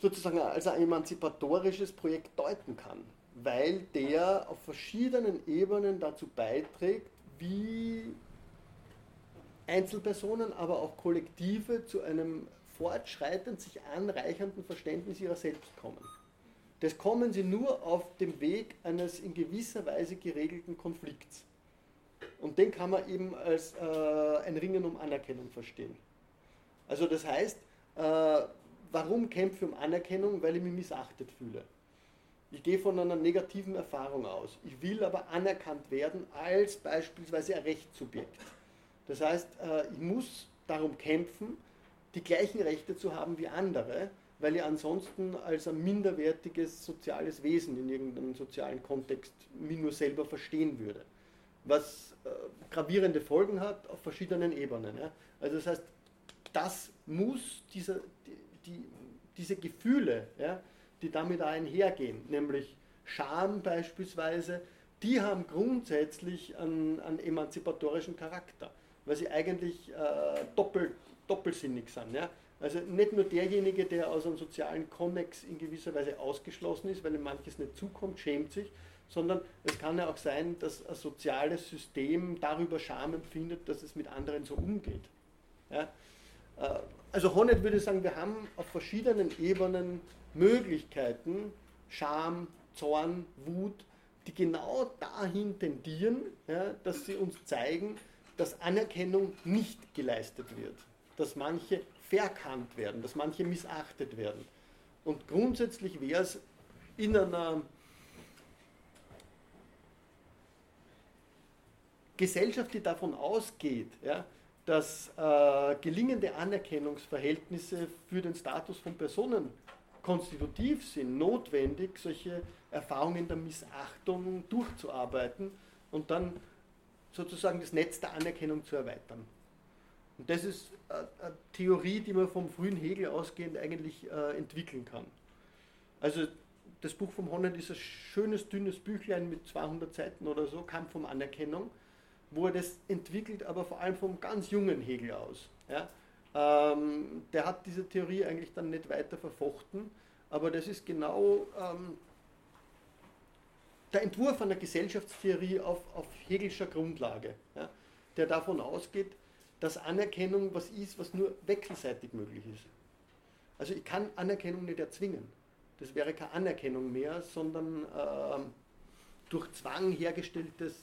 sozusagen als ein emanzipatorisches Projekt deuten kann, weil der auf verschiedenen Ebenen dazu beiträgt, wie Einzelpersonen, aber auch Kollektive zu einem fortschreitend sich anreichernden Verständnis ihrer selbst kommen. Das kommen sie nur auf dem Weg eines in gewisser Weise geregelten Konflikts. Und den kann man eben als äh, ein Ringen um Anerkennung verstehen. Also das heißt, äh, warum kämpfe ich um Anerkennung? Weil ich mich missachtet fühle. Ich gehe von einer negativen Erfahrung aus. Ich will aber anerkannt werden als beispielsweise ein Rechtssubjekt. Das heißt, äh, ich muss darum kämpfen, die gleichen Rechte zu haben wie andere, weil ich ansonsten als ein minderwertiges soziales Wesen in irgendeinem sozialen Kontext mich nur selber verstehen würde. Was äh, gravierende Folgen hat auf verschiedenen Ebenen. Also das heißt, das muss diese, die, die, diese Gefühle, die damit einhergehen, nämlich Scham beispielsweise, die haben grundsätzlich einen, einen emanzipatorischen Charakter, weil sie eigentlich äh, doppel, doppelsinnig sind. Ja? Also nicht nur derjenige, der aus einem sozialen Konnex in gewisser Weise ausgeschlossen ist, weil ihm manches nicht zukommt, schämt sich, sondern es kann ja auch sein, dass ein soziales System darüber Scham empfindet, dass es mit anderen so umgeht. Ja? Äh, also Honnet würde sagen, wir haben auf verschiedenen Ebenen Möglichkeiten, Scham, Zorn, Wut, die genau dahin tendieren, ja, dass sie uns zeigen, dass Anerkennung nicht geleistet wird, dass manche verkannt werden, dass manche missachtet werden. Und grundsätzlich wäre es in einer Gesellschaft, die davon ausgeht, ja, dass äh, gelingende Anerkennungsverhältnisse für den Status von Personen konstitutiv sind, notwendig, solche Erfahrungen der Missachtung durchzuarbeiten und dann sozusagen das Netz der Anerkennung zu erweitern. Und das ist eine Theorie, die man vom frühen Hegel ausgehend eigentlich äh, entwickeln kann. Also das Buch vom Honnet ist ein schönes, dünnes Büchlein mit 200 Seiten oder so, Kampf um Anerkennung, wo er das entwickelt, aber vor allem vom ganz jungen Hegel aus. Ja? Ähm, der hat diese Theorie eigentlich dann nicht weiter verfochten, aber das ist genau ähm, der Entwurf einer Gesellschaftstheorie auf, auf Hegelscher Grundlage, ja? der davon ausgeht, dass Anerkennung was ist, was nur wechselseitig möglich ist. Also ich kann Anerkennung nicht erzwingen. Das wäre keine Anerkennung mehr, sondern äh, durch Zwang hergestelltes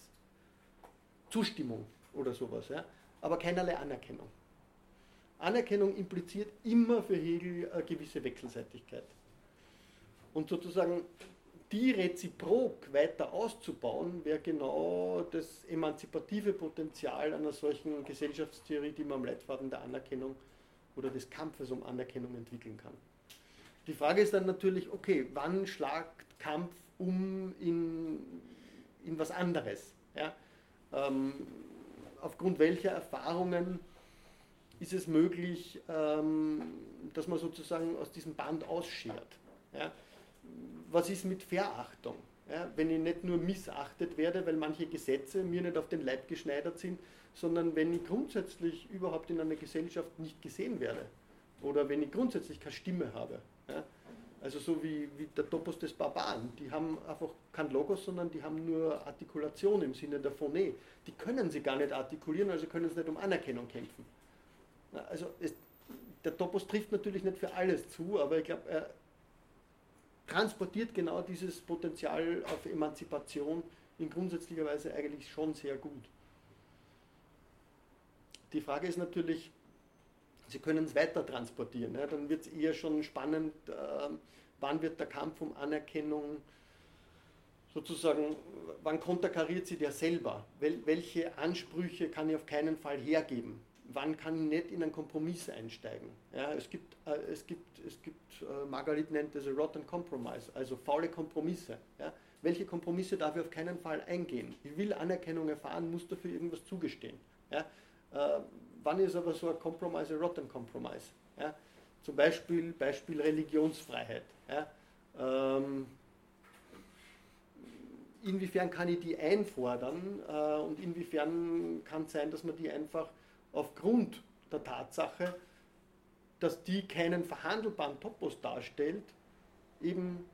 Zustimmung oder sowas. Ja? Aber keinerlei Anerkennung. Anerkennung impliziert immer für Hegel eine gewisse Wechselseitigkeit. Und sozusagen die reziprok weiter auszubauen, wäre genau das emanzipative Potenzial einer solchen Gesellschaftstheorie, die man am Leitfaden der Anerkennung oder des Kampfes um Anerkennung entwickeln kann. Die Frage ist dann natürlich, okay, wann schlagt Kampf um in, in was anderes? Ja? Ähm, aufgrund welcher Erfahrungen ist es möglich, ähm, dass man sozusagen aus diesem Band ausschert? Ja? Was ist mit Verachtung? Ja, wenn ich nicht nur missachtet werde, weil manche Gesetze mir nicht auf den Leib geschneidert sind, sondern wenn ich grundsätzlich überhaupt in einer Gesellschaft nicht gesehen werde oder wenn ich grundsätzlich keine Stimme habe. Ja, also so wie, wie der Topos des Barbaren, die haben einfach kein Logos, sondern die haben nur Artikulation im Sinne der Phoné. Die können sie gar nicht artikulieren, also können sie nicht um Anerkennung kämpfen. Also es, der Topos trifft natürlich nicht für alles zu, aber ich glaube, er transportiert genau dieses Potenzial auf Emanzipation in grundsätzlicher Weise eigentlich schon sehr gut. Die Frage ist natürlich, Sie können es weiter transportieren. Ja, dann wird es eher schon spannend, äh, wann wird der Kampf um Anerkennung sozusagen, wann konterkariert sie der selber? Wel, welche Ansprüche kann ich auf keinen Fall hergeben? Wann kann ich nicht in einen Kompromiss einsteigen. Ja, es gibt, äh, es gibt, es gibt äh, Margaret nennt das a rotten compromise, also faule Kompromisse. Ja. Welche Kompromisse darf ich auf keinen Fall eingehen? Ich will Anerkennung erfahren, muss dafür irgendwas zugestehen. Ja. Äh, wann ist aber so ein Compromise a rotten compromise? Ja. Zum Beispiel, Beispiel Religionsfreiheit. Ja. Ähm, inwiefern kann ich die einfordern äh, und inwiefern kann es sein, dass man die einfach aufgrund der Tatsache, dass die keinen verhandelbaren Topos darstellt, eben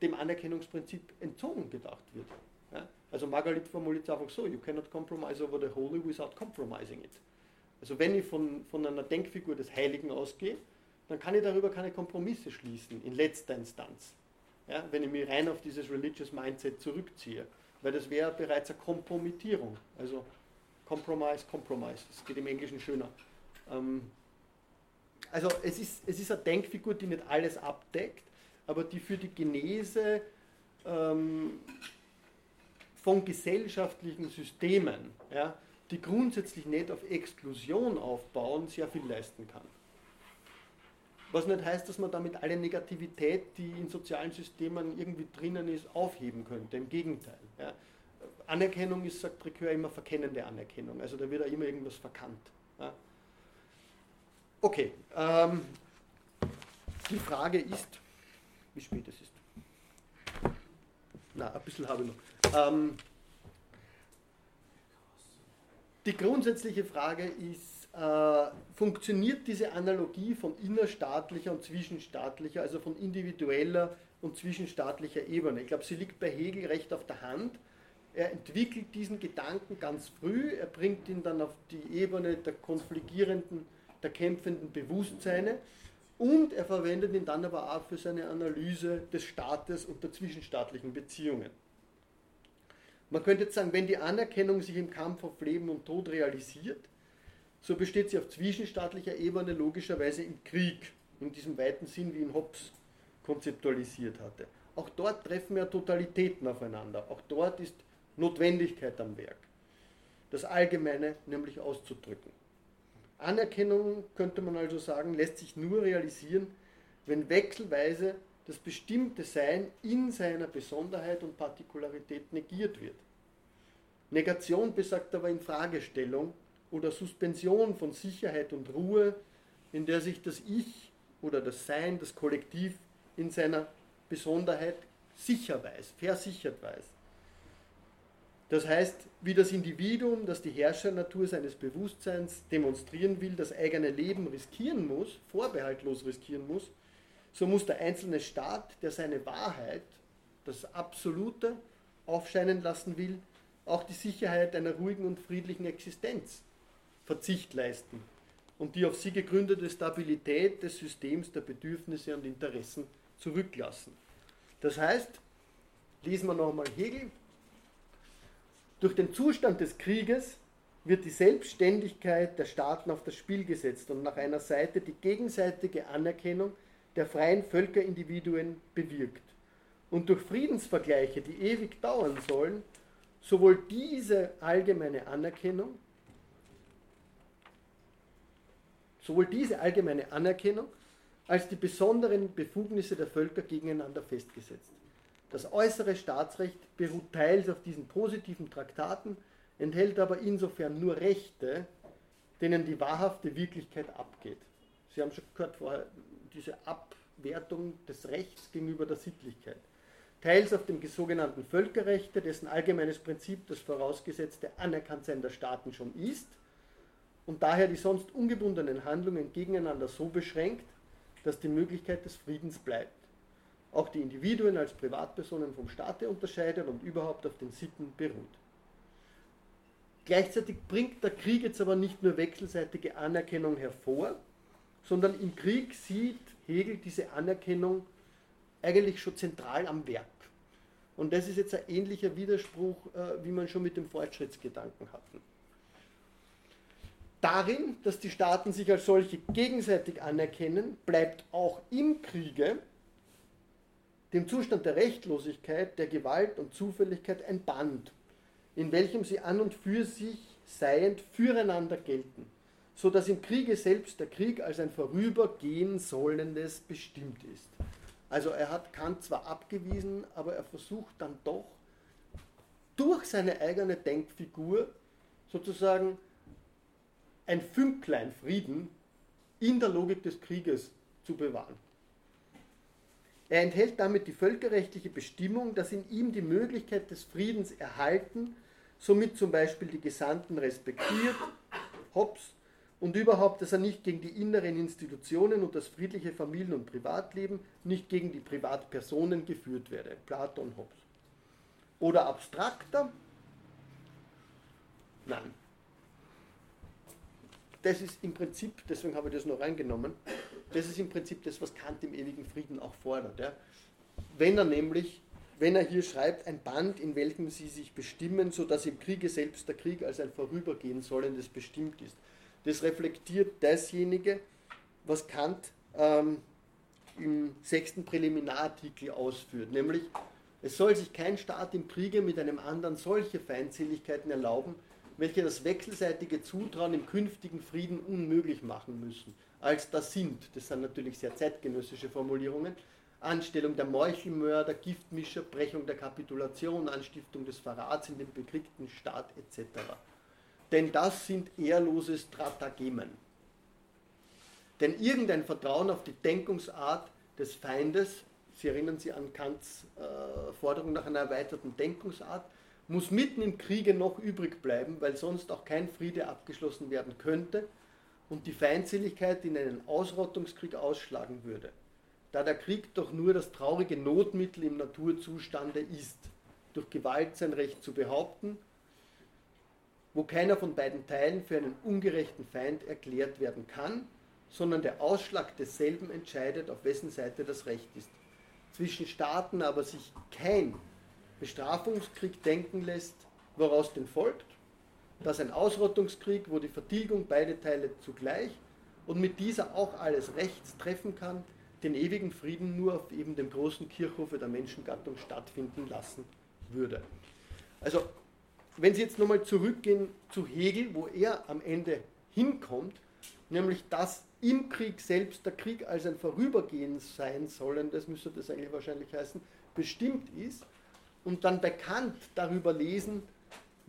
dem Anerkennungsprinzip entzogen gedacht wird. Ja? Also Margaret formuliert es einfach so, you cannot compromise over the holy without compromising it. Also wenn ich von, von einer Denkfigur des Heiligen ausgehe, dann kann ich darüber keine Kompromisse schließen, in letzter Instanz. Ja? Wenn ich mich rein auf dieses Religious Mindset zurückziehe. Weil das wäre bereits eine Kompromittierung. Also Compromise, Compromise. Das geht im Englischen schöner. Ähm, also es ist, es ist eine Denkfigur, die nicht alles abdeckt, aber die für die Genese ähm, von gesellschaftlichen Systemen, ja, die grundsätzlich nicht auf Exklusion aufbauen, sehr viel leisten kann. Was nicht heißt, dass man damit alle Negativität, die in sozialen Systemen irgendwie drinnen ist, aufheben könnte. Im Gegenteil. Ja. Anerkennung ist, sagt Ricoeur, immer verkennende Anerkennung. Also da wird auch immer irgendwas verkannt. Ja. Okay, ähm, die Frage ist, wie spät es ist. Na, ein bisschen habe ich noch. Ähm, die grundsätzliche Frage ist, äh, funktioniert diese Analogie von innerstaatlicher und zwischenstaatlicher, also von individueller und zwischenstaatlicher Ebene? Ich glaube, sie liegt bei Hegel recht auf der Hand. Er entwickelt diesen Gedanken ganz früh, er bringt ihn dann auf die Ebene der konfligierenden, der kämpfenden Bewusstseine und er verwendet ihn dann aber auch für seine Analyse des Staates und der zwischenstaatlichen Beziehungen. Man könnte jetzt sagen, wenn die Anerkennung sich im Kampf auf Leben und Tod realisiert, so besteht sie auf zwischenstaatlicher Ebene logischerweise im Krieg, in diesem weiten Sinn, wie ihn Hobbes konzeptualisiert hatte. Auch dort treffen ja Totalitäten aufeinander. Auch dort ist Notwendigkeit am Werk. Das Allgemeine nämlich auszudrücken. Anerkennung, könnte man also sagen, lässt sich nur realisieren, wenn wechselweise das bestimmte Sein in seiner Besonderheit und Partikularität negiert wird. Negation besagt aber Infragestellung oder Suspension von Sicherheit und Ruhe, in der sich das Ich oder das Sein, das Kollektiv in seiner Besonderheit sicher weiß, versichert weiß. Das heißt, wie das Individuum, das die Herrschernatur seines Bewusstseins demonstrieren will, das eigene Leben riskieren muss, vorbehaltlos riskieren muss, so muss der einzelne Staat, der seine Wahrheit, das Absolute, aufscheinen lassen will, auch die Sicherheit einer ruhigen und friedlichen Existenz Verzicht leisten und die auf sie gegründete Stabilität des Systems der Bedürfnisse und Interessen zurücklassen. Das heißt, lesen wir nochmal Hegel, durch den Zustand des Krieges wird die Selbstständigkeit der Staaten auf das Spiel gesetzt und nach einer Seite die gegenseitige Anerkennung der freien Völkerindividuen bewirkt. Und durch Friedensvergleiche, die ewig dauern sollen, sowohl diese allgemeine Anerkennung, sowohl diese allgemeine Anerkennung als die besonderen Befugnisse der Völker gegeneinander festgesetzt. Das äußere Staatsrecht beruht teils auf diesen positiven Traktaten, enthält aber insofern nur Rechte, denen die wahrhafte Wirklichkeit abgeht. Sie haben schon gehört vorher, diese Abwertung des Rechts gegenüber der Sittlichkeit. Teils auf dem sogenannten Völkerrecht, dessen allgemeines Prinzip das vorausgesetzte Anerkanntsein der Staaten schon ist und daher die sonst ungebundenen Handlungen gegeneinander so beschränkt, dass die Möglichkeit des Friedens bleibt auch die Individuen als Privatpersonen vom Staate unterscheidet und überhaupt auf den Sitten beruht. Gleichzeitig bringt der Krieg jetzt aber nicht nur wechselseitige Anerkennung hervor, sondern im Krieg sieht Hegel diese Anerkennung eigentlich schon zentral am Werk. Und das ist jetzt ein ähnlicher Widerspruch, äh, wie man schon mit dem Fortschrittsgedanken hatten. Darin, dass die Staaten sich als solche gegenseitig anerkennen, bleibt auch im Kriege dem Zustand der Rechtlosigkeit, der Gewalt und Zufälligkeit ein Band, in welchem sie an und für sich seiend füreinander gelten, so dass im Kriege selbst der Krieg als ein vorübergehen sollendes bestimmt ist. Also er hat Kant zwar abgewiesen, aber er versucht dann doch durch seine eigene Denkfigur sozusagen ein Fünklein Frieden in der Logik des Krieges zu bewahren. Er enthält damit die völkerrechtliche Bestimmung, dass in ihm die Möglichkeit des Friedens erhalten, somit zum Beispiel die Gesandten respektiert, Hobbes, und überhaupt, dass er nicht gegen die inneren Institutionen und das friedliche Familien- und Privatleben, nicht gegen die Privatpersonen geführt werde. Platon, Hobbes. Oder abstrakter? Nein. Das ist im Prinzip, deswegen habe ich das noch reingenommen, das ist im Prinzip das, was Kant im ewigen Frieden auch fordert. Ja. Wenn er nämlich, wenn er hier schreibt, ein Band, in welchem sie sich bestimmen, sodass im Kriege selbst der Krieg als ein Vorübergehen sollendes bestimmt ist. Das reflektiert dasjenige, was Kant ähm, im sechsten Präliminarartikel ausführt, nämlich es soll sich kein Staat im Kriege mit einem anderen solche Feindseligkeiten erlauben, welche das wechselseitige Zutrauen im künftigen Frieden unmöglich machen müssen als das sind. Das sind natürlich sehr zeitgenössische Formulierungen. Anstellung der Meuchelmörder, Giftmischer, Brechung der Kapitulation, Anstiftung des Verrats in den bekriegten Staat etc. Denn das sind ehrlose Stratagemen. Denn irgendein Vertrauen auf die Denkungsart des Feindes, Sie erinnern sich an Kants äh, Forderung nach einer erweiterten Denkungsart, muss mitten im Kriege noch übrig bleiben, weil sonst auch kein Friede abgeschlossen werden könnte und die Feindseligkeit in einen Ausrottungskrieg ausschlagen würde, da der Krieg doch nur das traurige Notmittel im Naturzustande ist, durch Gewalt sein Recht zu behaupten, wo keiner von beiden Teilen für einen ungerechten Feind erklärt werden kann, sondern der Ausschlag desselben entscheidet, auf wessen Seite das Recht ist. Zwischen Staaten aber sich kein Bestrafungskrieg denken lässt, woraus denn folgt, dass ein Ausrottungskrieg, wo die Vertilgung beide Teile zugleich und mit dieser auch alles Rechts treffen kann, den ewigen Frieden nur auf eben dem großen Kirchhofe der Menschengattung stattfinden lassen würde. Also, wenn Sie jetzt nochmal zurückgehen zu Hegel, wo er am Ende hinkommt, nämlich dass im Krieg selbst der Krieg als ein Vorübergehen sein sollen, das müsste das eigentlich wahrscheinlich heißen, bestimmt ist, und dann bekannt darüber lesen,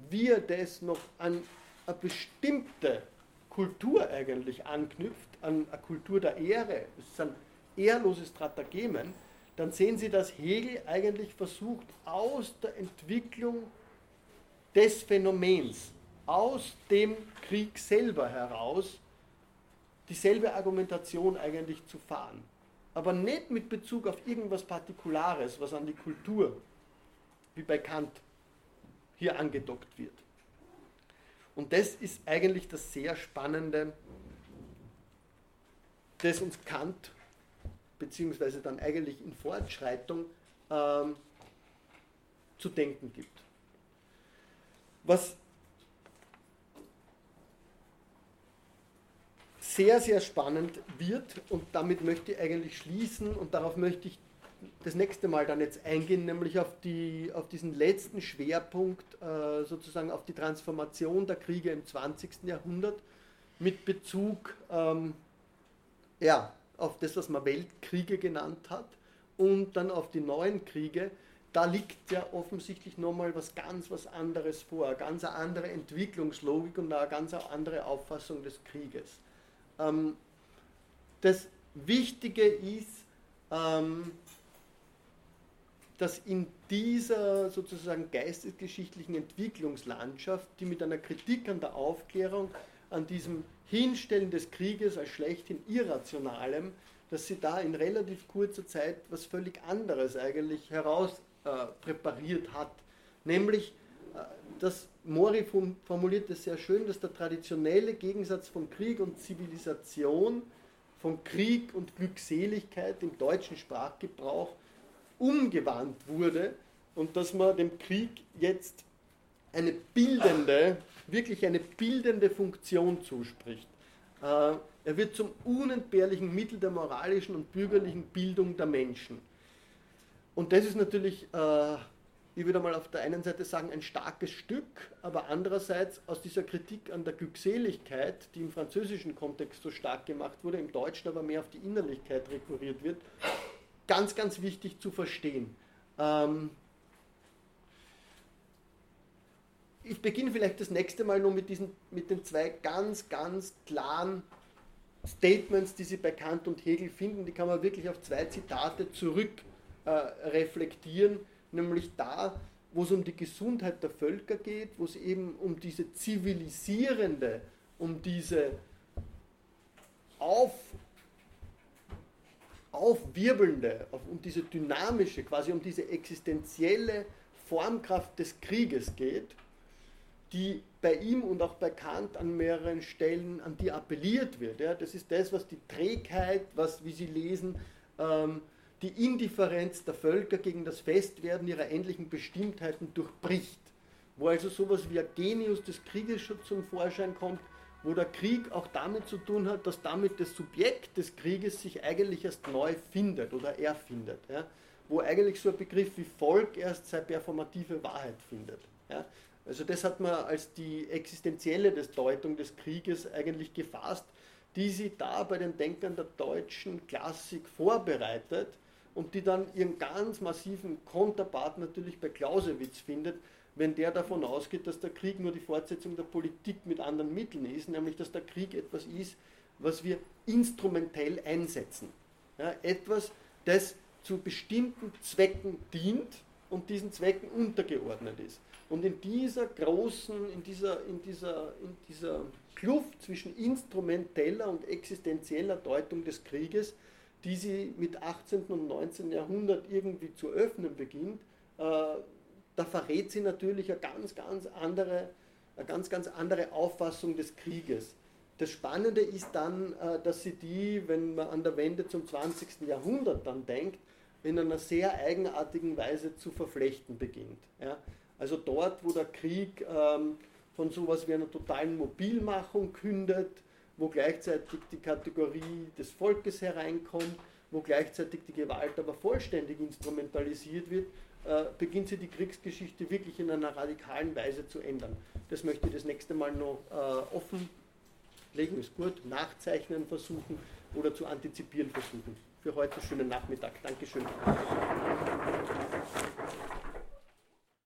wie er das noch an eine bestimmte Kultur eigentlich anknüpft, an eine Kultur der Ehre, das sind ehrlose Stratagemen, dann sehen Sie, dass Hegel eigentlich versucht, aus der Entwicklung des Phänomens, aus dem Krieg selber heraus, dieselbe Argumentation eigentlich zu fahren. Aber nicht mit Bezug auf irgendwas Partikulares, was an die Kultur, wie bei Kant, hier angedockt wird. Und das ist eigentlich das sehr Spannende, das uns Kant, beziehungsweise dann eigentlich in Fortschreitung, ähm, zu denken gibt. Was sehr, sehr spannend wird und damit möchte ich eigentlich schließen und darauf möchte ich das nächste Mal dann jetzt eingehen, nämlich auf, die, auf diesen letzten Schwerpunkt, äh, sozusagen auf die Transformation der Kriege im 20. Jahrhundert mit Bezug ähm, ja, auf das, was man Weltkriege genannt hat und dann auf die neuen Kriege. Da liegt ja offensichtlich nochmal was ganz was anderes vor, eine ganz andere Entwicklungslogik und eine ganz andere Auffassung des Krieges. Ähm, das Wichtige ist, ähm, dass in dieser sozusagen geistesgeschichtlichen Entwicklungslandschaft, die mit einer Kritik an der Aufklärung, an diesem Hinstellen des Krieges als schlechthin Irrationalem, dass sie da in relativ kurzer Zeit was völlig anderes eigentlich heraus äh, hat. Nämlich, äh, dass Mori formuliert es sehr schön, dass der traditionelle Gegensatz von Krieg und Zivilisation, von Krieg und Glückseligkeit im deutschen Sprachgebrauch umgewandt wurde und dass man dem Krieg jetzt eine bildende, wirklich eine bildende Funktion zuspricht. Äh, er wird zum unentbehrlichen Mittel der moralischen und bürgerlichen Bildung der Menschen. Und das ist natürlich äh, ich würde mal auf der einen Seite sagen, ein starkes Stück, aber andererseits aus dieser Kritik an der Glückseligkeit, die im französischen Kontext so stark gemacht wurde, im Deutschen aber mehr auf die Innerlichkeit rekurriert wird, ganz, ganz wichtig zu verstehen. Ähm ich beginne vielleicht das nächste Mal nur mit, diesen, mit den zwei ganz, ganz klaren Statements, die Sie bei Kant und Hegel finden. Die kann man wirklich auf zwei Zitate zurück äh, reflektieren nämlich da, wo es um die Gesundheit der Völker geht, wo es eben um diese zivilisierende, um diese auf, aufwirbelnde, um diese dynamische, quasi um diese existenzielle Formkraft des Krieges geht, die bei ihm und auch bei Kant an mehreren Stellen an die appelliert wird. Ja, das ist das, was die Trägheit, was, wie Sie lesen, ähm, die Indifferenz der Völker gegen das Festwerden ihrer endlichen Bestimmtheiten durchbricht. Wo also sowas wie ein Genius des Krieges schon zum Vorschein kommt, wo der Krieg auch damit zu tun hat, dass damit das Subjekt des Krieges sich eigentlich erst neu findet oder erfindet. Ja? Wo eigentlich so ein Begriff wie Volk erst seine performative Wahrheit findet. Ja? Also das hat man als die existenzielle Deutung des Krieges eigentlich gefasst, die sie da bei den Denkern der deutschen Klassik vorbereitet und die dann ihren ganz massiven Konterpart natürlich bei Clausewitz findet, wenn der davon ausgeht, dass der Krieg nur die Fortsetzung der Politik mit anderen Mitteln ist, nämlich dass der Krieg etwas ist, was wir instrumentell einsetzen. Ja, etwas, das zu bestimmten Zwecken dient und diesen Zwecken untergeordnet ist. Und in dieser großen, in dieser, in dieser, in dieser Kluft zwischen instrumenteller und existenzieller Deutung des Krieges, die sie mit 18. und 19. Jahrhundert irgendwie zu öffnen beginnt, äh, da verrät sie natürlich eine ganz, ganz andere, eine ganz, ganz andere Auffassung des Krieges. Das Spannende ist dann, äh, dass sie die, wenn man an der Wende zum 20. Jahrhundert dann denkt, in einer sehr eigenartigen Weise zu verflechten beginnt. Ja? Also dort, wo der Krieg ähm, von sowas wie einer totalen Mobilmachung kündet, wo gleichzeitig die Kategorie des Volkes hereinkommt, wo gleichzeitig die Gewalt aber vollständig instrumentalisiert wird, äh, beginnt sie die Kriegsgeschichte wirklich in einer radikalen Weise zu ändern. Das möchte ich das nächste Mal noch äh, offenlegen, ist gut, nachzeichnen versuchen oder zu antizipieren versuchen. Für heute schönen Nachmittag. Dankeschön.